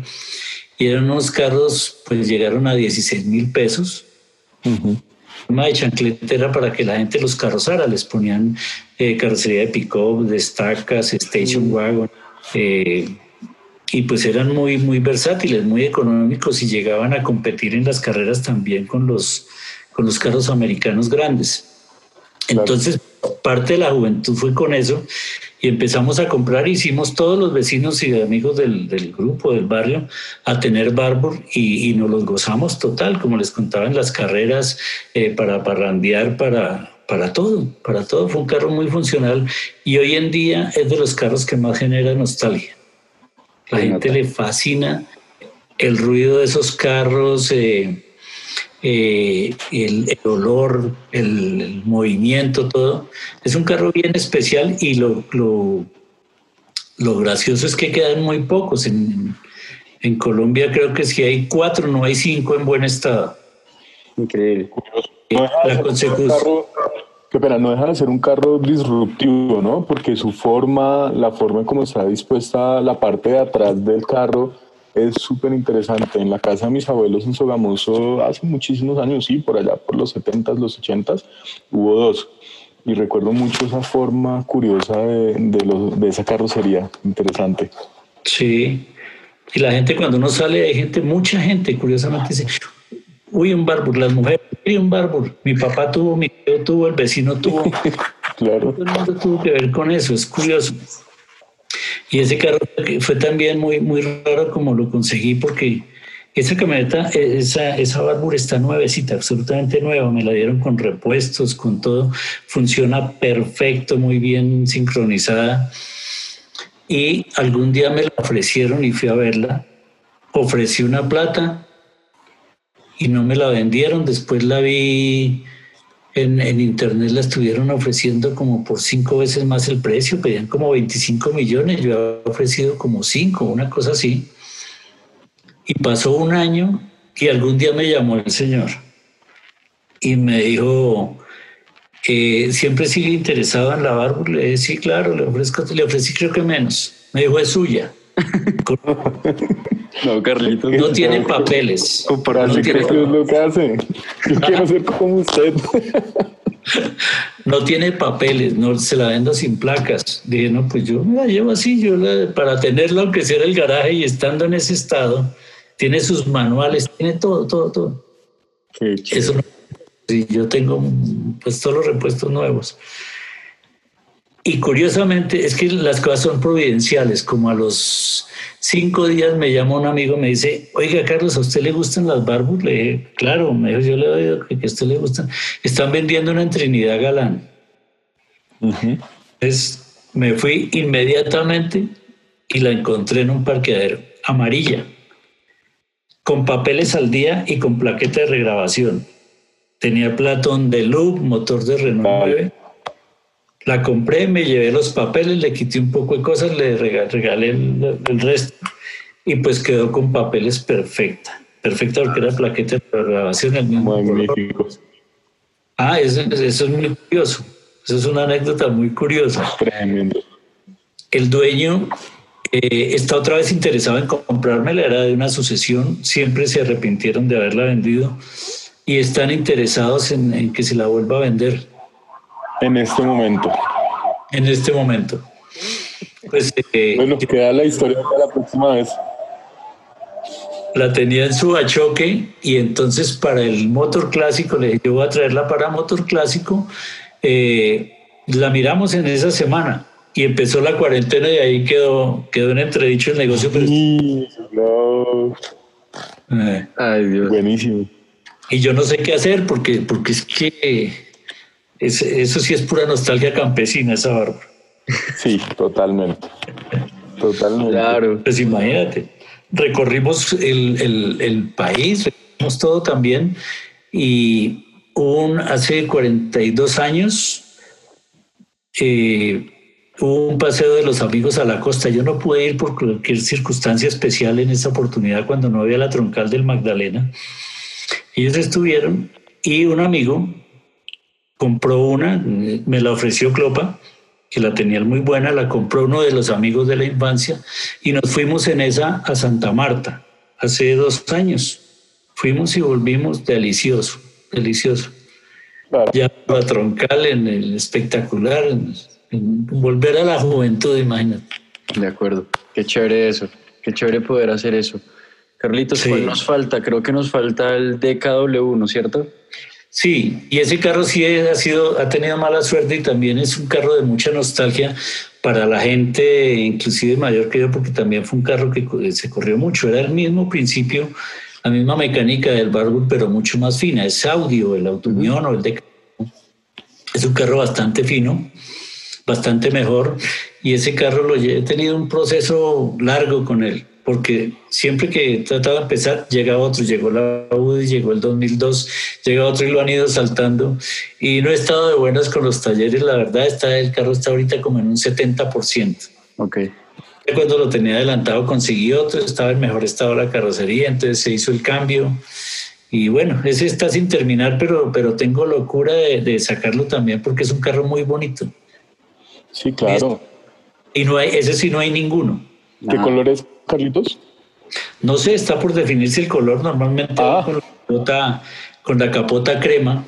Speaker 2: Y eran unos carros, pues llegaron a 16 mil pesos de chancletera para que la gente los carrozara. Les ponían eh, carrocería de pick-up, de estacas, station mm. wagon. Eh, y pues eran muy, muy versátiles, muy económicos y llegaban a competir en las carreras también con los, con los carros americanos grandes. Entonces, parte de la juventud fue con eso y empezamos a comprar, hicimos todos los vecinos y amigos del, del grupo, del barrio, a tener Barbour y, y, nos los gozamos total, como les contaba en las carreras, eh, para parrandear, para, para todo, para todo. Fue un carro muy funcional y hoy en día es de los carros que más genera nostalgia. La gente le fascina el ruido de esos carros. Eh, eh, el, olor, el, movimiento, todo. Es un carro bien especial y lo, lo, lo gracioso es que quedan muy pocos. En, en, Colombia creo que si hay cuatro, no hay cinco en buen estado.
Speaker 3: Increíble.
Speaker 1: la consecución. Qué pena, no deja de ser un carro disruptivo, ¿no? Porque su forma, la forma en cómo está dispuesta la parte de atrás del carro, es súper interesante. En la casa de mis abuelos en Sogamoso hace muchísimos años, sí, por allá por los 70s, los 80s, hubo dos. Y recuerdo mucho esa forma curiosa de, de, esa carrocería, interesante.
Speaker 2: Sí, y la gente cuando uno sale, hay gente, mucha gente, curiosamente dice, uy, un barbur, las mujeres, uy, un barbur, mi papá tuvo, mi tío tuvo, el vecino tuvo.
Speaker 1: claro.
Speaker 2: Todo el mundo tuvo que ver con eso, es curioso. Y ese carro fue también muy, muy raro como lo conseguí porque esa camioneta, esa, esa Barbur está nuevecita, absolutamente nueva. Me la dieron con repuestos, con todo. Funciona perfecto, muy bien sincronizada. Y algún día me la ofrecieron y fui a verla. Ofrecí una plata y no me la vendieron. Después la vi en, en, internet la estuvieron ofreciendo como por cinco veces más el precio, pedían como 25 millones, yo había ofrecido como cinco, una cosa así. Y pasó un año y algún día me llamó el señor y me dijo, eh, ¿siempre sigue interesado en la? Le dije, sí, claro, le, ofrezco, le ofrecí creo que menos. Me dijo, es suya.
Speaker 3: no, Carlitos.
Speaker 2: No tiene papeles.
Speaker 1: No tiene lo que hace. Yo quiero ser como usted.
Speaker 2: no tiene papeles, no se la vendo sin placas. Dije, no, pues yo me la llevo así, yo la, para tenerla aunque sea en el garaje y estando en ese estado, tiene sus manuales, tiene todo, todo, todo. Qué Eso no yo tengo pues todos los repuestos nuevos. Y curiosamente es que las cosas son providenciales, como a los cinco días me llama un amigo me dice, oiga Carlos, ¿a usted le gustan las barbus? Le dije, claro, me dijo, yo le oído que a usted le gustan. Están vendiendo una en Trinidad Galán. Entonces me fui inmediatamente y la encontré en un parqueadero, amarilla, con papeles al día y con plaqueta de regrabación. Tenía Platón de loop, motor de Renault 9. La compré, me llevé los papeles, le quité un poco de cosas, le regalé el, resto y pues quedó con papeles perfecta. Perfecta porque era plaqueta de grabación. El mismo Magnífico. Ah, eso, eso, es muy curioso. Eso es una anécdota muy curiosa. Tremendo. El dueño eh, está otra vez interesado en comprármela, era de una sucesión, siempre se arrepintieron de haberla vendido y están interesados en, que se la vuelva a vender.
Speaker 1: En este momento.
Speaker 2: En este momento. Pues,
Speaker 1: eh, bueno, queda la historia para la próxima vez.
Speaker 2: La tenía en su achoque y entonces para el motor clásico le dije, yo voy a traerla para motor clásico. Eh, la miramos en esa semana y empezó la cuarentena y ahí quedó, quedó en entredicho el negocio. Pero...
Speaker 1: Eh. Ay, Dios. Buenísimo
Speaker 2: y yo no sé qué hacer porque, porque es que eso sí es pura nostalgia campesina esa barba.
Speaker 1: Sí, totalmente. Totalmente.
Speaker 2: Claro. Pues imagínate, recorrimos el, el, país, recorrimos todo también y un, hace 42 años eh, hubo un paseo de los amigos a la costa. Yo no pude ir por cualquier circunstancia especial en esa oportunidad cuando no había la troncal del Magdalena. Ellos estuvieron y un amigo compró una, me la ofreció Clopa, que la tenía muy buena, la compró uno de los amigos de la infancia y nos fuimos en esa a Santa Marta hace dos años. Fuimos y volvimos delicioso, delicioso. Ya a troncal en el espectacular, volver a la juventud, imagínate.
Speaker 3: De acuerdo, qué chévere eso, qué chévere poder hacer eso. Carlitos, ¿cuál nos falta? Creo que nos falta el DKW, ¿no es cierto?
Speaker 2: Sí, y ese carro sí ha, sido, ha tenido mala suerte y también es un carro de mucha nostalgia para la gente, inclusive mayor que yo, porque también fue un carro que se corrió mucho. Era el mismo principio, la misma mecánica del Barbull, pero mucho más fina. Es audio, el Automión o el DKW. Es un carro bastante fino, bastante mejor. Y ese carro lo he tenido un proceso largo con él porque siempre que trataba de empezar, llega otro, llegó la UDI, llegó el 2002, llega otro y lo han ido saltando. Y no he estado de buenas con los talleres, la verdad, está, el carro está ahorita como en un 70%.
Speaker 3: Ok.
Speaker 2: Cuando lo tenía adelantado conseguí otro, estaba en mejor estado la carrocería, entonces se hizo el cambio. Y bueno, ese está sin terminar, pero, pero tengo locura de, sacarlo también porque es un carro muy bonito.
Speaker 1: Sí, claro.
Speaker 2: Y no hay, ese sí no hay ninguno.
Speaker 1: ¿Qué color es? Carlitos?
Speaker 2: No sé, está por definirse el color. Normalmente ah. con, la capota, crema,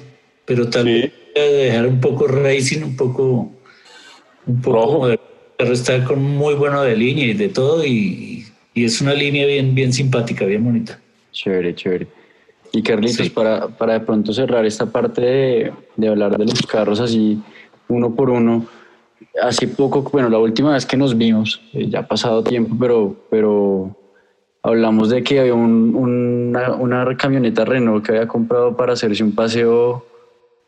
Speaker 2: pero también dejar un poco racing, un poco, un poco de está con muy bueno de línea y de todo y, es una línea bien, bien simpática, bien bonita.
Speaker 3: Chévere, chévere. Y Carlitos, para, para de pronto cerrar esta parte de, de hablar de los carros así uno por uno, hace poco, bueno, la última vez que nos vimos, eh, ya ha pasado tiempo, pero, pero hablamos de que había una, una, camioneta Renault que había comprado para hacerse un paseo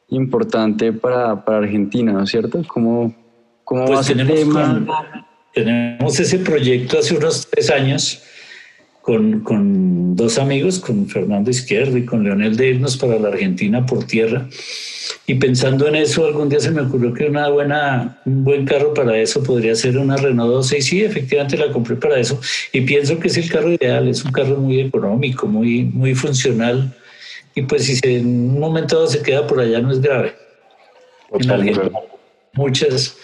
Speaker 3: importante para, para Argentina, ¿no es cierto? ¿Cómo, cómo
Speaker 2: pues tenemos, tenemos ese proyecto hace unos tres años con, con, dos amigos, con Fernando Izquierdo y con Leonel de irnos para la Argentina por tierra. Y pensando en eso, algún día se me ocurrió que una buena, un buen carro para eso podría ser una Renault 12. Y sí, efectivamente la compré para eso. Y pienso que es el carro ideal, es un carro muy económico, muy, muy funcional. Y pues si en un momento dado se queda por allá no es grave. muchas,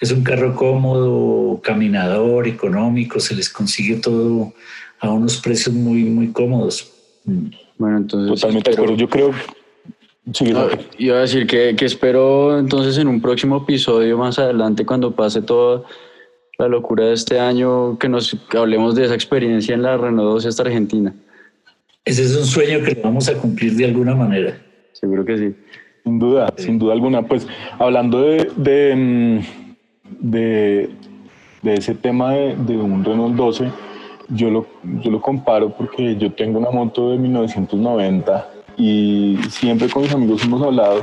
Speaker 2: es un carro cómodo, caminador, económico, se les consigue todo a unos precios muy, muy cómodos.
Speaker 1: Bueno, entonces. Totalmente de acuerdo. Yo creo.
Speaker 3: Sí, iba a decir que, que, espero entonces en un próximo episodio más adelante, cuando pase toda la locura de este año, que nos hablemos de esa experiencia en la Renault 12 hasta Argentina.
Speaker 2: Ese es un sueño que vamos a cumplir de alguna manera.
Speaker 3: Seguro que sí.
Speaker 1: Sin duda, sin duda alguna. Pues hablando de, de, mm, de, de ese tema de, de un Renault 12 yo lo, yo lo comparo porque yo tengo una moto de 1990 y siempre con mis amigos hemos hablado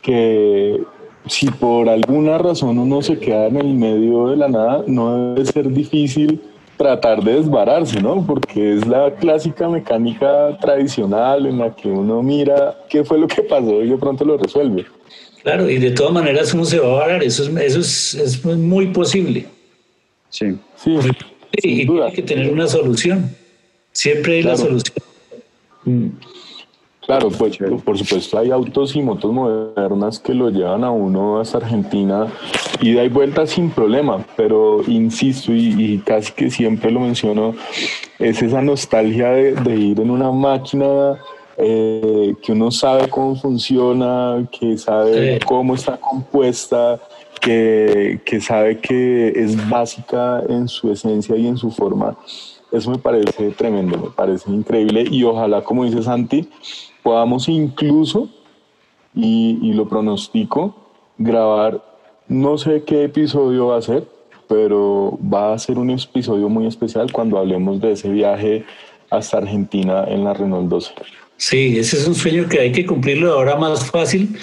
Speaker 1: que si por alguna razón uno se queda en el medio de la nada, no debe ser difícil tratar de desbararse, ¿no? Porque es la clásica mecánica tradicional en la que uno mira qué fue lo que pasó y de pronto lo resuelve.
Speaker 2: Claro, y de todas maneras uno se va a varar, eso es, eso es, es muy posible.
Speaker 1: Sí. Sí.
Speaker 2: Sí, y tiene que tener una solución. Siempre hay la solución.
Speaker 1: Claro, pues por supuesto hay autos y motos modernas que lo llevan a uno hasta Argentina y da vuelta sin problema, pero insisto y, casi que siempre lo menciono, es esa nostalgia de, ir en una máquina eh, que uno sabe cómo funciona, que sabe cómo está compuesta, que, que, sabe que es básica en su esencia y en su forma. Eso me parece tremendo, me parece increíble y ojalá, como dice Santi, podamos incluso, y, y lo pronostico, grabar, no sé qué episodio va a ser, pero va a ser un episodio muy especial cuando hablemos de ese viaje hasta Argentina en la Renault 12.
Speaker 2: Sí, ese es un sueño que hay que cumplirlo ahora más fácil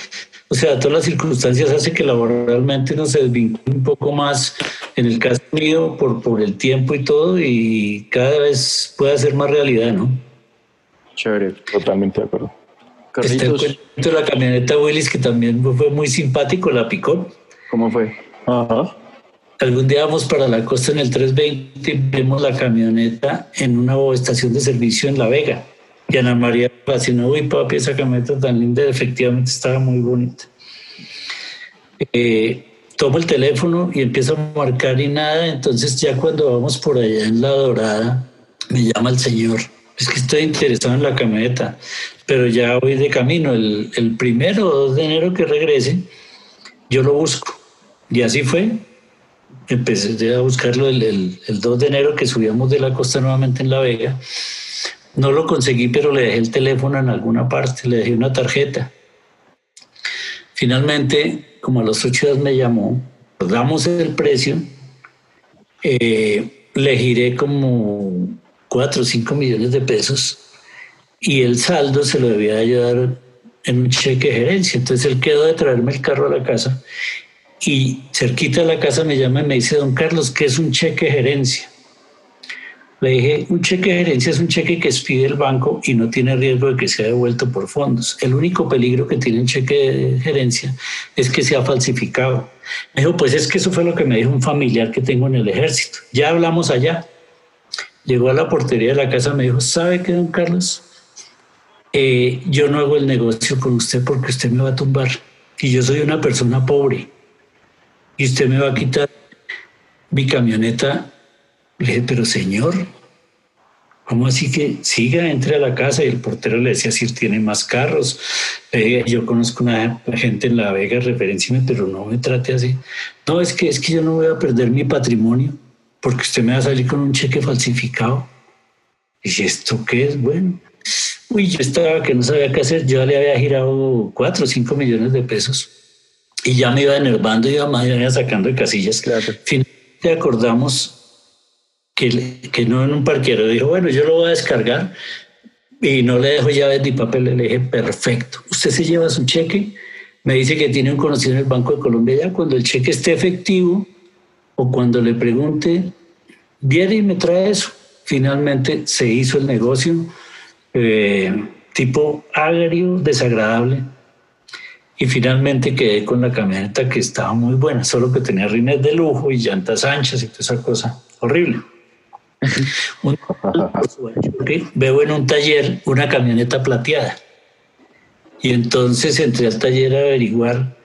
Speaker 2: o sea, todas las circunstancias hacen que laboralmente nos desvincule un poco más, en el caso mío, por, por el tiempo y todo, y cada vez puede ser más realidad, ¿no?
Speaker 1: Chévere, totalmente de acuerdo.
Speaker 2: Carlitos. Este la camioneta Willis, que también fue muy simpático, la picó.
Speaker 3: ¿Cómo fue?
Speaker 2: Ajá. Algún día vamos para la costa en el 320 y vemos la camioneta en una estación de servicio en La Vega. Y Ana María no uy papi, esa camioneta tan linda, efectivamente estaba muy bonita. Eh, tomo el teléfono y empiezo a marcar y nada, entonces ya cuando vamos por allá en La Dorada, me llama el señor, es que estoy interesado en la camioneta, pero ya voy de camino, el, el primero o 2 de enero que regrese, yo lo busco. Y así fue, empecé a buscarlo el, el, el 2 de enero que subíamos de la costa nuevamente en La Vega no lo conseguí, pero le dejé el teléfono en alguna parte, le dejé una tarjeta. Finalmente, como a los ocho días me llamó, damos el precio, eh, le giré como cuatro o cinco millones de pesos y el saldo se lo debía ayudar en un cheque de gerencia. Entonces él quedó de traerme el carro a la casa y cerquita de la casa me llama y me dice, don Carlos, ¿qué es un cheque de gerencia? Le dije, un cheque de gerencia es un cheque que expide el banco y no tiene riesgo de que sea devuelto por fondos. El único peligro que tiene un cheque de gerencia es que sea falsificado. Me dijo, pues es que eso fue lo que me dijo un familiar que tengo en el ejército. Ya hablamos allá. Llegó a la portería de la casa, me dijo, ¿sabe qué, don Carlos? Eh, yo no hago el negocio con usted porque usted me va a tumbar. Y yo soy una persona pobre. Y usted me va a quitar mi camioneta le dije, pero señor, ¿cómo así que siga, entre a la casa? Y el portero le decía, si tiene más carros. yo conozco una gente en La Vega, referenciame, pero no me trate así. No, es que, es que yo no voy a perder mi patrimonio porque usted me va a salir con un cheque falsificado. Y ¿esto qué es? Bueno, uy, yo estaba que no sabía qué hacer. Yo le había girado cuatro o cinco millones de pesos y ya me iba enervando, iba, iba sacando de casillas.
Speaker 3: Claro.
Speaker 2: Finalmente acordamos que, no en un parquero. Dijo, bueno, yo lo voy a descargar y no le dejo llaves ni papel. Le dije, perfecto. Usted se lleva su cheque, me dice que tiene un conocido en el Banco de Colombia ya. Cuando el cheque esté efectivo o cuando le pregunte, viene y me trae eso. finalmente se hizo el negocio, eh, tipo agrio, desagradable, y finalmente quedé con la camioneta que estaba muy buena, solo que tenía rines de lujo y llantas anchas y toda esa cosa horrible. veo en un taller una camioneta plateada. Y entonces entré al taller a averiguar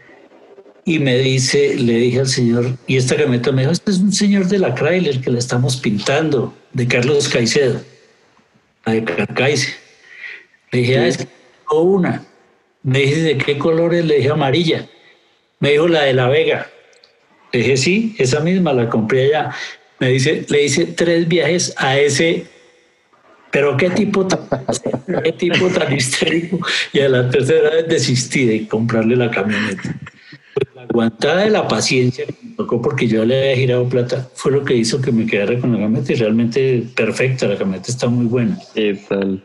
Speaker 2: y me dice, le dije al señor, y esta camioneta me dijo, este es un señor de la Chrysler que la estamos pintando, de Carlos Caicedo, la de Carcaice. Le dije, ah, es que una. Me dice, ¿de qué colores? Le dije, amarilla. Me dijo, la de La Vega. Le dije, sí, esa misma la compré allá. Me dice, le hice tres viajes a ese, pero qué tipo tan, qué tipo tan histérico. Y a la tercera vez desistí de comprarle la camioneta. La aguantada de la paciencia que me tocó porque yo le había girado plata fue lo que hizo que me quedara con la camioneta y realmente perfecta, la camioneta está muy buena.
Speaker 3: Es el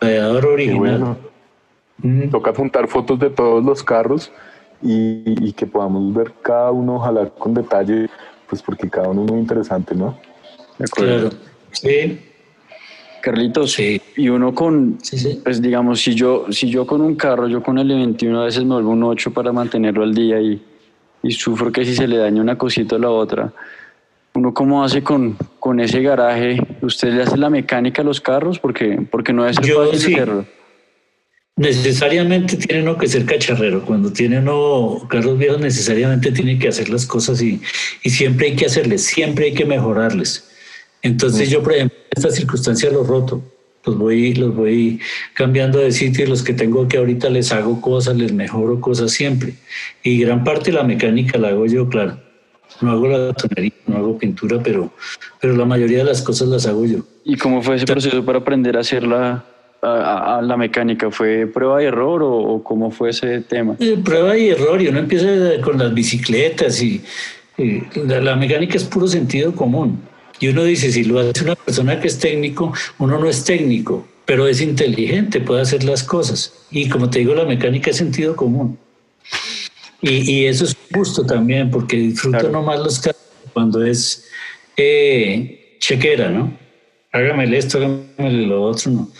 Speaker 2: radiador original.
Speaker 1: Mm. Toca juntar fotos de todos los carros y, que podamos ver cada uno, ojalá con detalle, pues porque cada uno es muy interesante, ¿no?
Speaker 2: De acuerdo. Sí.
Speaker 3: Carlitos, sí. y uno con, pues digamos, si yo, si yo con un carro, yo con el 21 a veces me vuelvo un 8 para mantenerlo al día y, y sufro que si se le daña una cosita a la otra, uno cómo hace con, con ese garaje, ¿usted le hace la mecánica a los carros? Porque, porque no es fácil
Speaker 2: sí necesariamente tiene uno que ser cacharrero. Cuando tiene uno carros viejos, necesariamente tiene que hacer las cosas y, y siempre hay que hacerles, siempre hay que mejorarles. Entonces, yo, por ejemplo, en esta circunstancia los roto, los voy, los voy cambiando de sitio y los que tengo que ahorita les hago cosas, les mejoro cosas siempre. Y gran parte de la mecánica la hago yo, claro. No hago la tonería, no hago pintura, pero, pero la mayoría de las cosas las hago yo.
Speaker 3: ¿Y cómo fue ese proceso para aprender a hacerla? a, la mecánica? ¿Fue prueba y error o, cómo fue ese tema?
Speaker 2: Eh, prueba y error, y uno empieza con las bicicletas y, la, mecánica es puro sentido común. Y uno dice, si lo hace una persona que es técnico, uno no es técnico, pero es inteligente, puede hacer las cosas. Y como te digo, la mecánica es sentido común. Y, eso es justo también, porque disfruto nomás los carros cuando es eh, chequera, ¿no? Hágame esto, hágame lo otro, no.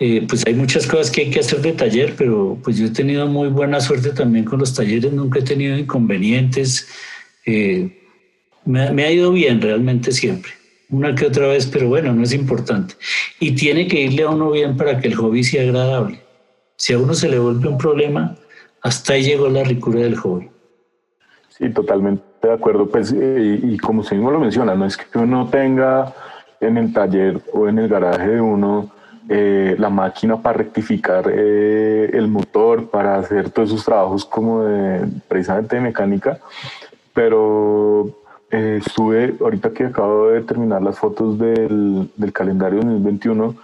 Speaker 2: Eh, pues hay muchas cosas que hay que hacer de taller, pero pues yo he tenido muy buena suerte también con los talleres, nunca he tenido inconvenientes. Eh, me, ha ido bien realmente siempre, una que otra vez, pero bueno, no es importante. Y tiene que irle a uno bien para que el hobby sea agradable. Si a uno se le vuelve un problema, hasta ahí llegó la ricura del hobby.
Speaker 1: Sí, totalmente de acuerdo. Pues, eh, y como usted mismo lo menciona, no es que uno tenga en el taller o en el garaje de uno eh, la máquina para rectificar eh, el motor, para hacer todos esos trabajos como de precisamente de mecánica. Pero eh, estuve, ahorita que acabo de terminar las fotos del, del calendario 2021,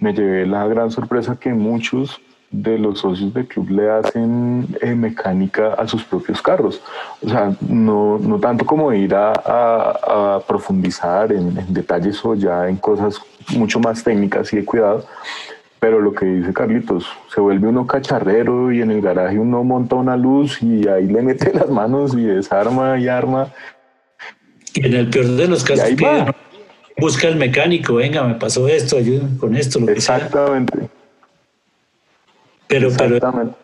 Speaker 1: me llevé la gran sorpresa que muchos de los socios del club le hacen mecánica a sus propios carros. O sea, no, no tanto como ir a, a, profundizar en, en, detalles o ya en cosas mucho más técnicas y de cuidado. Pero lo que dice Carlitos, se vuelve uno cacharrero y en el garaje uno monta una luz y ahí le mete las manos y desarma y arma.
Speaker 2: Y en el peor de los casos, busca el mecánico, venga, me pasó esto, ayúdame con esto. Lo
Speaker 1: Exactamente.
Speaker 2: Pero, pero,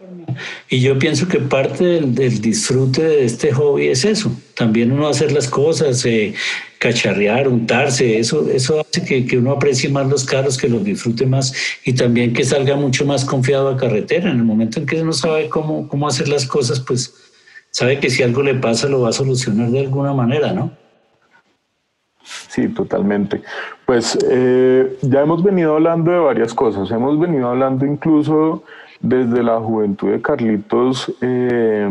Speaker 2: y yo pienso que parte del, disfrute de este hobby es eso. También uno hacer las cosas, eh, cacharrear, untarse, eso, eso hace que, que, uno aprecie más los carros, que los disfrute más y también que salga mucho más confiado a carretera. En el momento en que uno sabe cómo, cómo hacer las cosas, pues sabe que si algo le pasa lo va a solucionar de alguna manera, ¿no?
Speaker 1: Sí, totalmente. Pues eh, ya hemos venido hablando de varias cosas. Hemos venido hablando incluso desde la juventud de Carlitos eh,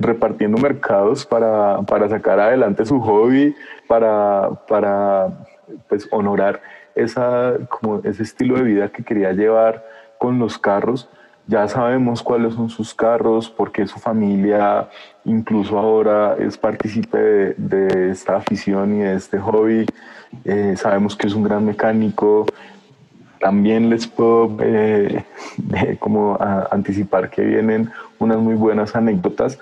Speaker 1: repartiendo mercados para, para, sacar adelante su hobby, para, para pues, honorar esa, como ese estilo de vida que quería llevar con los carros. Ya sabemos cuáles son sus carros, porque su familia incluso ahora es partícipe de, esta afición y de este hobby. Eh, sabemos que es un gran mecánico, también les puedo eh, como anticipar que vienen unas muy buenas anécdotas.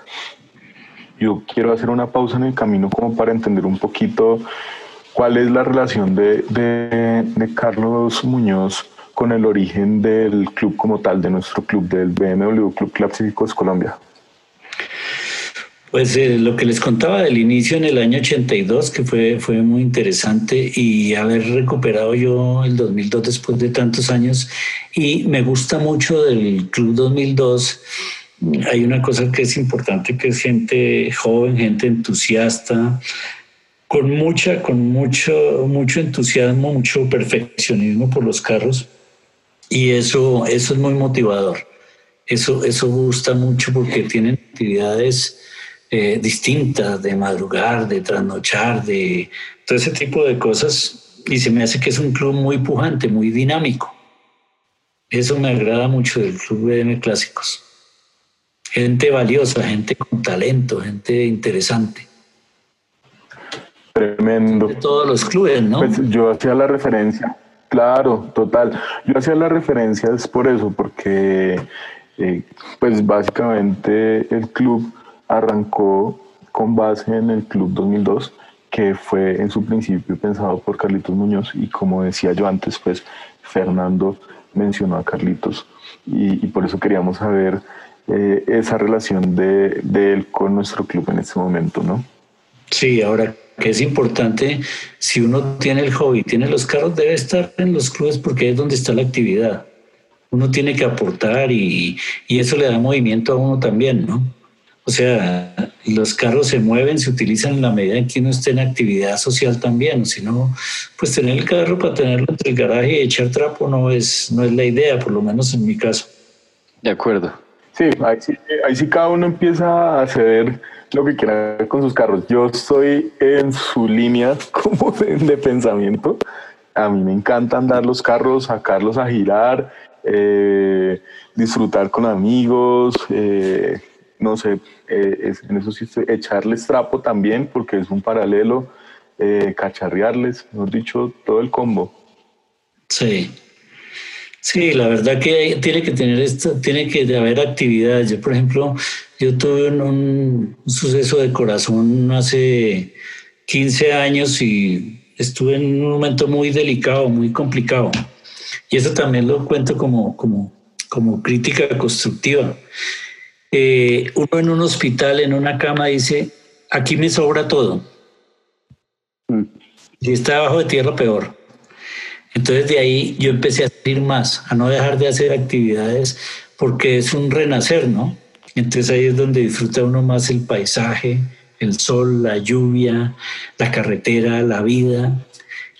Speaker 1: Yo quiero hacer una pausa en el camino como para entender un poquito ¿Cuál es la relación de, de, Carlos Muñoz con el origen del club como tal, de nuestro club, del BMW Club Clásicos Colombia?
Speaker 2: Pues eh, lo que les contaba del inicio en el año 82, que fue, fue muy interesante, y haber recuperado yo el 2002 después de tantos años, y me gusta mucho del Club 2002. Hay una cosa que es importante, que es gente joven, gente entusiasta, con mucha, con mucho, mucho entusiasmo, mucho perfeccionismo por los carros, y eso, eso es muy motivador. Eso, eso gusta mucho porque tienen actividades eh, distintas, de madrugar, de trasnochar, de todo ese tipo de cosas. Y se me hace que es un club muy pujante, muy dinámico. Eso me agrada mucho del Club BM Clásicos. Gente valiosa, gente con talento, gente interesante.
Speaker 1: Tremendo.
Speaker 2: De todos los clubes, ¿no?
Speaker 1: Pues yo hacía la referencia, claro, total. Yo hacía las referencias por eso, porque eh, pues básicamente el club arrancó con base en el Club 2002, que fue en su principio pensado por Carlitos Muñoz y como decía yo antes, pues Fernando mencionó a Carlitos y, por eso queríamos saber eh, esa relación de, él con nuestro club en este momento, ¿no?
Speaker 2: Sí, ahora que es importante, si uno tiene el hobby, tiene los carros, debe estar en los clubes porque es donde está la actividad. Uno tiene que aportar y, y eso le da movimiento a uno también, ¿no? O sea, los carros se mueven, se utilizan en la medida en que uno esté en actividad social también. Si no, pues tener el carro para tenerlo entre el garaje y echar trapo no es, no es la idea, por lo menos en mi caso.
Speaker 3: De acuerdo.
Speaker 1: Sí, ahí sí, ahí sí cada uno empieza a hacer lo que quiera con sus carros. Yo estoy en su línea como de, pensamiento. A mí me encanta andar los carros, sacarlos a girar, eh, disfrutar con amigos. Eh, no sé, eh, en eso sí estoy, echarles trapo también, porque es un paralelo, eh, cacharrearles, mejor dicho, todo el combo.
Speaker 2: Sí. Sí, la verdad que tiene que tener esto, tiene que haber actividades. Yo, por ejemplo, yo tuve un, suceso de corazón hace 15 años y estuve en un momento muy delicado, muy complicado. Y eso también lo cuento como, como, como crítica constructiva. Eh, uno en un hospital, en una cama, dice, aquí me sobra todo. Mm. Si está abajo de tierra, peor. Entonces de ahí yo empecé a salir más, a no dejar de hacer actividades, porque es un renacer, ¿no? Entonces ahí es donde disfruta uno más el paisaje, el sol, la lluvia, la carretera, la vida.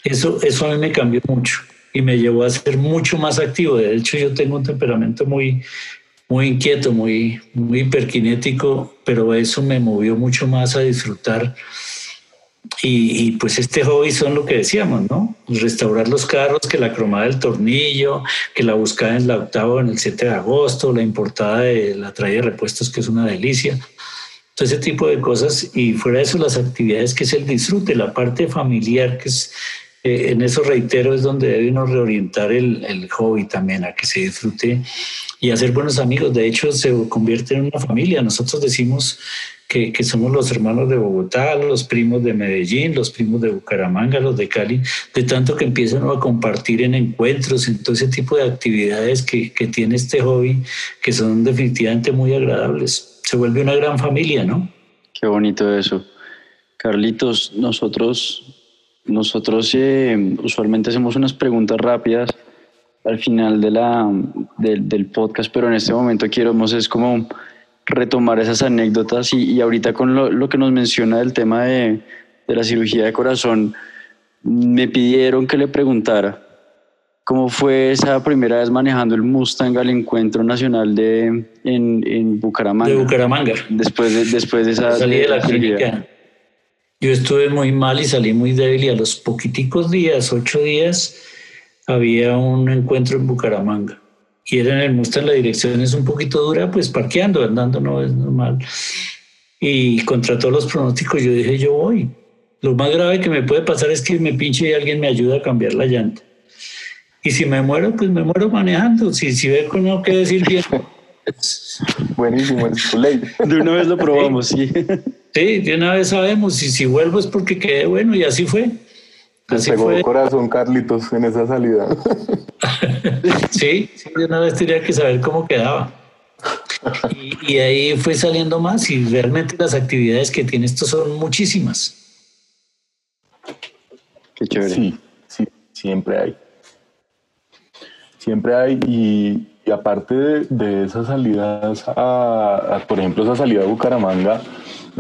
Speaker 2: Eso, eso a mí me cambió mucho y me llevó a ser mucho más activo. De hecho, yo tengo un temperamento muy, muy inquieto, muy, muy hiperkinético, pero eso me movió mucho más a disfrutar. Y, pues este hobby son lo que decíamos, ¿no? Restaurar los carros, que la cromada del tornillo, que la buscada en la octava en el 7 de agosto, la importada de la traída de repuestos, que es una delicia. Todo ese tipo de cosas. Y fuera de eso, las actividades, que es el disfrute, la parte familiar, que es en eso reitero, es donde debe uno reorientar el, el, hobby también, a que se disfrute y hacer buenos amigos. De hecho, se convierte en una familia. Nosotros decimos que, que, somos los hermanos de Bogotá, los primos de Medellín, los primos de Bucaramanga, los de Cali, de tanto que empiezan a compartir en encuentros, en todo ese tipo de actividades que, que tiene este hobby, que son definitivamente muy agradables. Se vuelve una gran familia, ¿no?
Speaker 3: Qué bonito eso. Carlitos, nosotros nosotros eh, usualmente hacemos unas preguntas rápidas al final de la, del podcast, pero en este momento queremos es como retomar esas anécdotas y, y ahorita con lo, lo, que nos menciona del tema de, de, la cirugía de corazón, me pidieron que le preguntara cómo fue esa primera vez manejando el Mustang al encuentro nacional de, en, en Bucaramanga.
Speaker 2: De Bucaramanga.
Speaker 3: Después de, después de esa...
Speaker 2: Salí de la clínica. Yo estuve muy mal y salí muy débil y a los poquiticos días, ocho días, había un encuentro en Bucaramanga. Y era en el Mustang, la dirección es un poquito dura, pues parqueando, andando no es normal. Y contra todos los pronósticos yo dije, yo voy. Lo más grave que me puede pasar es que me pinche y alguien me ayuda a cambiar la llanta. Y si me muero, pues me muero manejando. Si, si veo que no que decir bien.
Speaker 1: Buenísimo, es ley.
Speaker 3: De una vez lo probamos, sí.
Speaker 2: Sí, de una vez sabemos, y si vuelvo es porque quedé bueno y así fue.
Speaker 1: Así pegó fue. corazón Carlitos en esa salida.
Speaker 2: sí, sí, yo una vez tenía que saber cómo quedaba. Y, y, ahí fue saliendo más y realmente las actividades que tiene esto son muchísimas.
Speaker 1: Qué chévere. Sí, sí, siempre hay. Siempre hay y, aparte de, esas salidas a, por ejemplo, esa salida a Bucaramanga,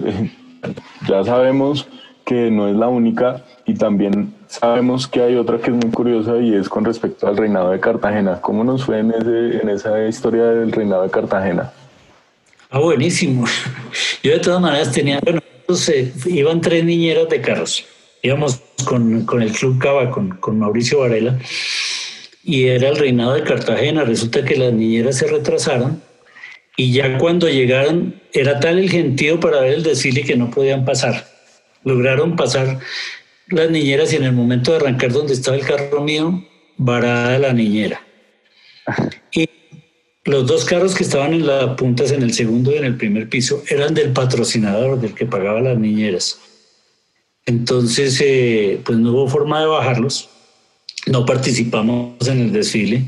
Speaker 1: eh, ya sabemos que no es la única y también sabemos que hay otra que es muy curiosa y es con respecto al reinado de Cartagena. ¿Cómo nos fue en, ese, en esa historia del reinado de Cartagena?
Speaker 2: Ah, buenísimo. Yo de todas maneras tenía, bueno, entonces iban tres niñeras de carros. Íbamos con, con el Club Cava, con, con Mauricio Varela, y era el reinado de Cartagena. Resulta que las niñeras se retrasaron y ya cuando llegaron era tal el gentío para ver el desfile que no podían pasar. Lograron pasar las niñeras y en el momento de arrancar donde estaba el carro mío, varada la niñera. Y los dos carros que estaban en las puntas, en el segundo y en el primer piso, eran del patrocinador, del que pagaba las niñeras. Entonces, eh, pues no hubo forma de bajarlos. No participamos en el desfile.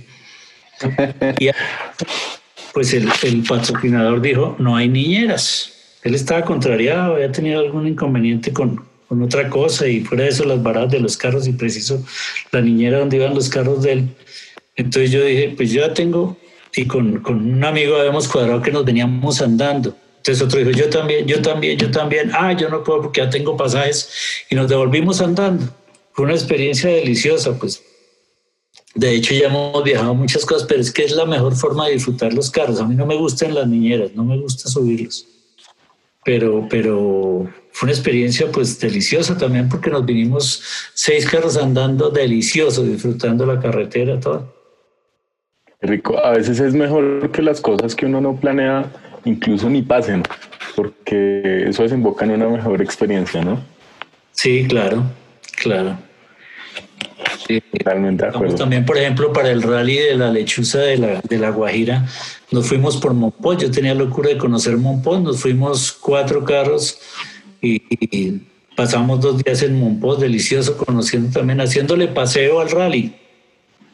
Speaker 2: Y pues el, patrocinador dijo, no hay niñeras. Él estaba contrariado, había tenido algún inconveniente con, con otra cosa y fuera de eso las varadas de los carros y preciso la niñera donde iban los carros de él. Entonces yo dije, pues yo ya tengo, y con, con un amigo habíamos cuadrado que nos veníamos andando. Entonces otro dijo, yo también, yo también, yo también, ah, yo no puedo porque ya tengo pasajes y nos devolvimos andando. Fue una experiencia deliciosa, pues de hecho, ya hemos viajado muchas cosas, pero es que es la mejor forma de disfrutar los carros. A mí no me gustan las niñeras, no me gusta subirlos. Pero, pero fue una experiencia pues deliciosa también porque nos vinimos seis carros andando delicioso, disfrutando la carretera, todo.
Speaker 1: Rico, a veces es mejor que las cosas que uno no planea incluso ni pasen, porque eso desemboca en una mejor experiencia, ¿no?
Speaker 2: Sí, claro, claro. También, por ejemplo, para el rally de la lechuza de la, de la Guajira, nos fuimos por Monpós. Yo tenía locura de conocer Monpós. Nos fuimos cuatro carros y, pasamos dos días en Monpós, delicioso, conociendo también, haciéndole paseo al rally,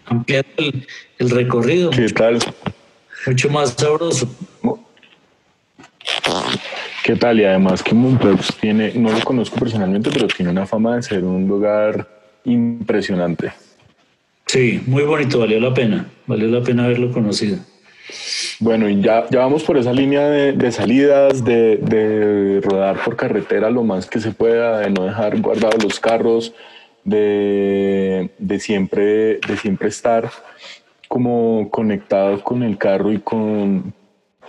Speaker 2: ampliando el, recorrido.
Speaker 1: ¿Qué tal?
Speaker 2: Mucho más sabroso.
Speaker 1: ¿Qué tal? Y además que Monpós tiene, no lo conozco personalmente, pero tiene una fama de ser un lugar impresionante.
Speaker 2: Sí, muy bonito, valió la pena, valió la pena haberlo conocido.
Speaker 1: Bueno, y ya, ya vamos por esa línea de, salidas, de, rodar por carretera lo más que se pueda, de no dejar guardados los carros, de, siempre, de siempre estar como conectados con el carro y con,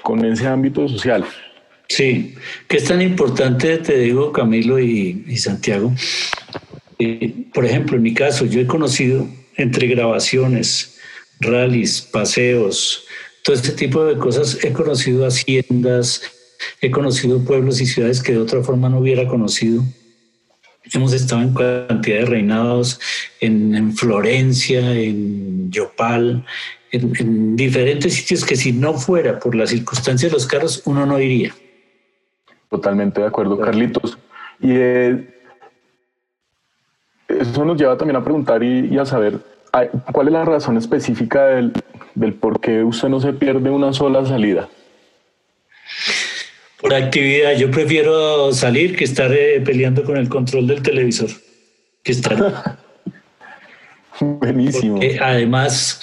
Speaker 1: con ese ámbito social.
Speaker 2: Sí, que es tan importante, te digo, Camilo y, y Santiago, eh, por ejemplo, en mi caso, yo he conocido entre grabaciones, rallies, paseos, todo este tipo de cosas, he conocido haciendas, he conocido pueblos y ciudades que de otra forma no hubiera conocido. Hemos estado en cantidad de reinados, en, Florencia, en Yopal, en, diferentes sitios que si no fuera por la circunstancia de los carros, uno no iría.
Speaker 1: Totalmente de acuerdo, Carlitos. Y eh, eso nos lleva también a preguntar y, a saber cuál es la razón específica del, por qué usted no se pierde una sola salida.
Speaker 2: Por actividad, yo prefiero salir que estar eh, peleando con el control del televisor. Que estar.
Speaker 1: Buenísimo.
Speaker 2: además,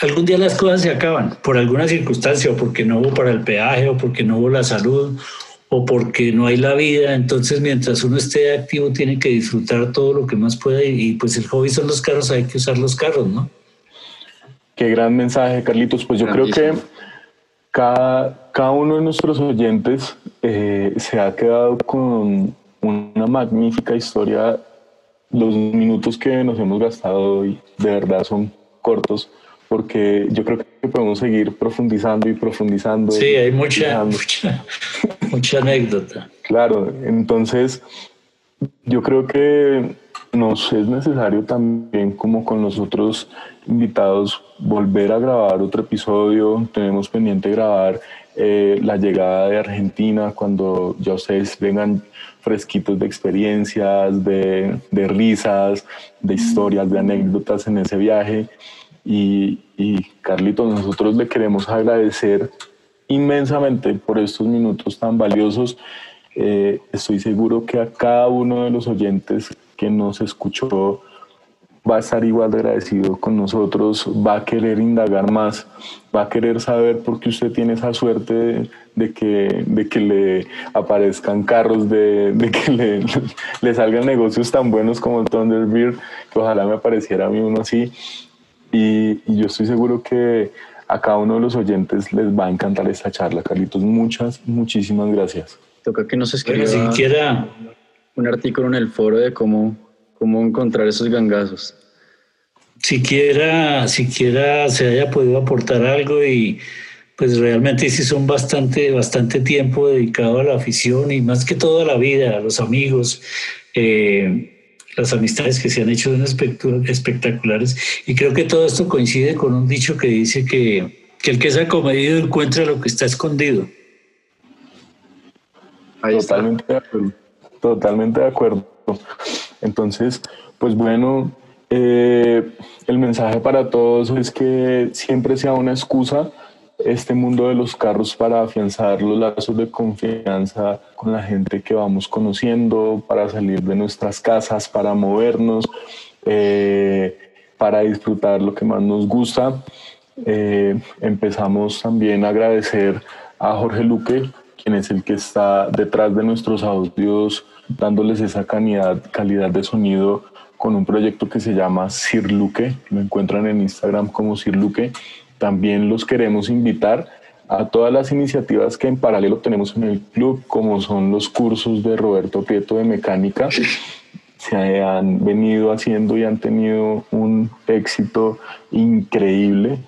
Speaker 2: algún día las cosas se acaban por alguna circunstancia, o porque no hubo para el peaje, o porque no hubo la salud, o porque no hay la vida, entonces mientras uno esté activo tiene que disfrutar todo lo que más pueda y, pues el hobby son los carros, hay que usar los carros, ¿no?
Speaker 1: Qué gran mensaje, Carlitos. Pues yo creo que cada, cada uno de nuestros oyentes eh, se ha quedado con una magnífica historia. Los minutos que nos hemos gastado hoy de verdad son cortos porque yo creo que podemos seguir profundizando y profundizando.
Speaker 2: Sí, hay mucha, mucha, mucha anécdota.
Speaker 1: Claro, entonces yo creo que nos es necesario también, como con los otros invitados, volver a grabar otro episodio. Tenemos pendiente grabar eh, la llegada de Argentina, cuando ya ustedes vengan fresquitos de experiencias, de, de risas, de historias, de anécdotas en ese viaje. Y, y Carlitos, nosotros le queremos agradecer inmensamente por estos minutos tan valiosos. Eh, estoy seguro que a cada uno de los oyentes que nos escuchó va a estar igual de agradecido con nosotros, va a querer indagar más, va a querer saber por qué usted tiene esa suerte de, que, de que le aparezcan carros, de, de que le, le, salgan negocios tan buenos como el Thunderbird, que ojalá me apareciera a mí uno así. Y, y yo estoy seguro que a cada uno de los oyentes les va a encantar esta charla. Carlitos, muchas, muchísimas gracias.
Speaker 3: Toca que nos escriba siquiera un artículo en el foro de cómo, cómo encontrar esos gangazos.
Speaker 2: Siquiera, siquiera se haya podido aportar algo y pues realmente sí son bastante, bastante tiempo dedicado a la afición y más que todo a la vida, a los amigos. Eh, las amistades que se han hecho son espectaculares. Y creo que todo esto coincide con un dicho que dice que, que el que es acomedido encuentra lo que está escondido.
Speaker 1: totalmente de acuerdo. Totalmente de acuerdo. Entonces, pues bueno, eh, el mensaje para todos es que siempre sea una excusa este mundo de los carros para afianzar los lazos de confianza con la gente que vamos conociendo, para salir de nuestras casas, para movernos, eh, para disfrutar lo que más nos gusta. Eh, empezamos también a agradecer a Jorge Luque, quien es el que está detrás de nuestros audios, dándoles esa calidad, calidad de sonido con un proyecto que se llama Sir Luque. Lo encuentran en Instagram como Sir Luque también los queremos invitar a todas las iniciativas que en paralelo tenemos en el club, como son los cursos de Roberto Prieto de mecánica. Se han venido haciendo y han tenido un éxito increíble.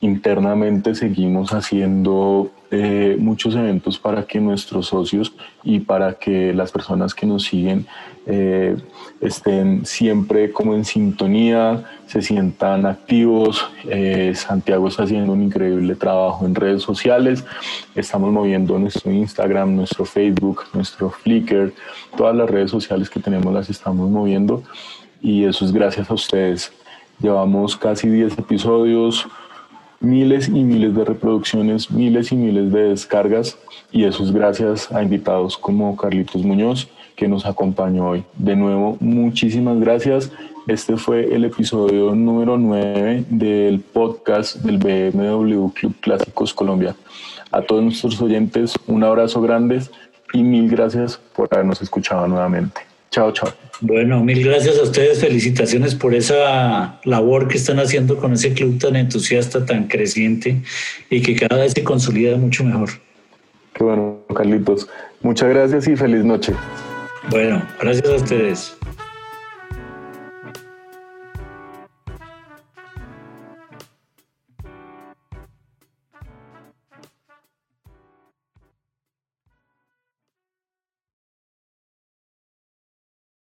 Speaker 1: Internamente seguimos haciendo eh, muchos eventos para que nuestros socios y para que las personas que nos siguen eh, estén siempre como en sintonía, se sientan activos. Eh, Santiago está haciendo un increíble trabajo en redes sociales. Estamos moviendo nuestro Instagram, nuestro Facebook, nuestro Flickr, todas las redes sociales que tenemos las estamos moviendo y eso es gracias a ustedes. Llevamos casi 10 episodios miles y miles de reproducciones, miles y miles de descargas y eso es gracias a invitados como Carlitos Muñoz que nos acompañó hoy. De nuevo, muchísimas gracias. Este fue el episodio número 9 del podcast del BMW Club Clásicos Colombia. A todos nuestros oyentes, un abrazo grande y mil gracias por habernos escuchado nuevamente. Chao, chao.
Speaker 2: Bueno, mil gracias a ustedes. Felicitaciones por esa labor que están haciendo con ese club tan entusiasta, tan creciente y que cada vez se consolida mucho mejor.
Speaker 1: Qué bueno, Carlitos. Muchas gracias y feliz noche.
Speaker 2: Bueno, gracias a ustedes.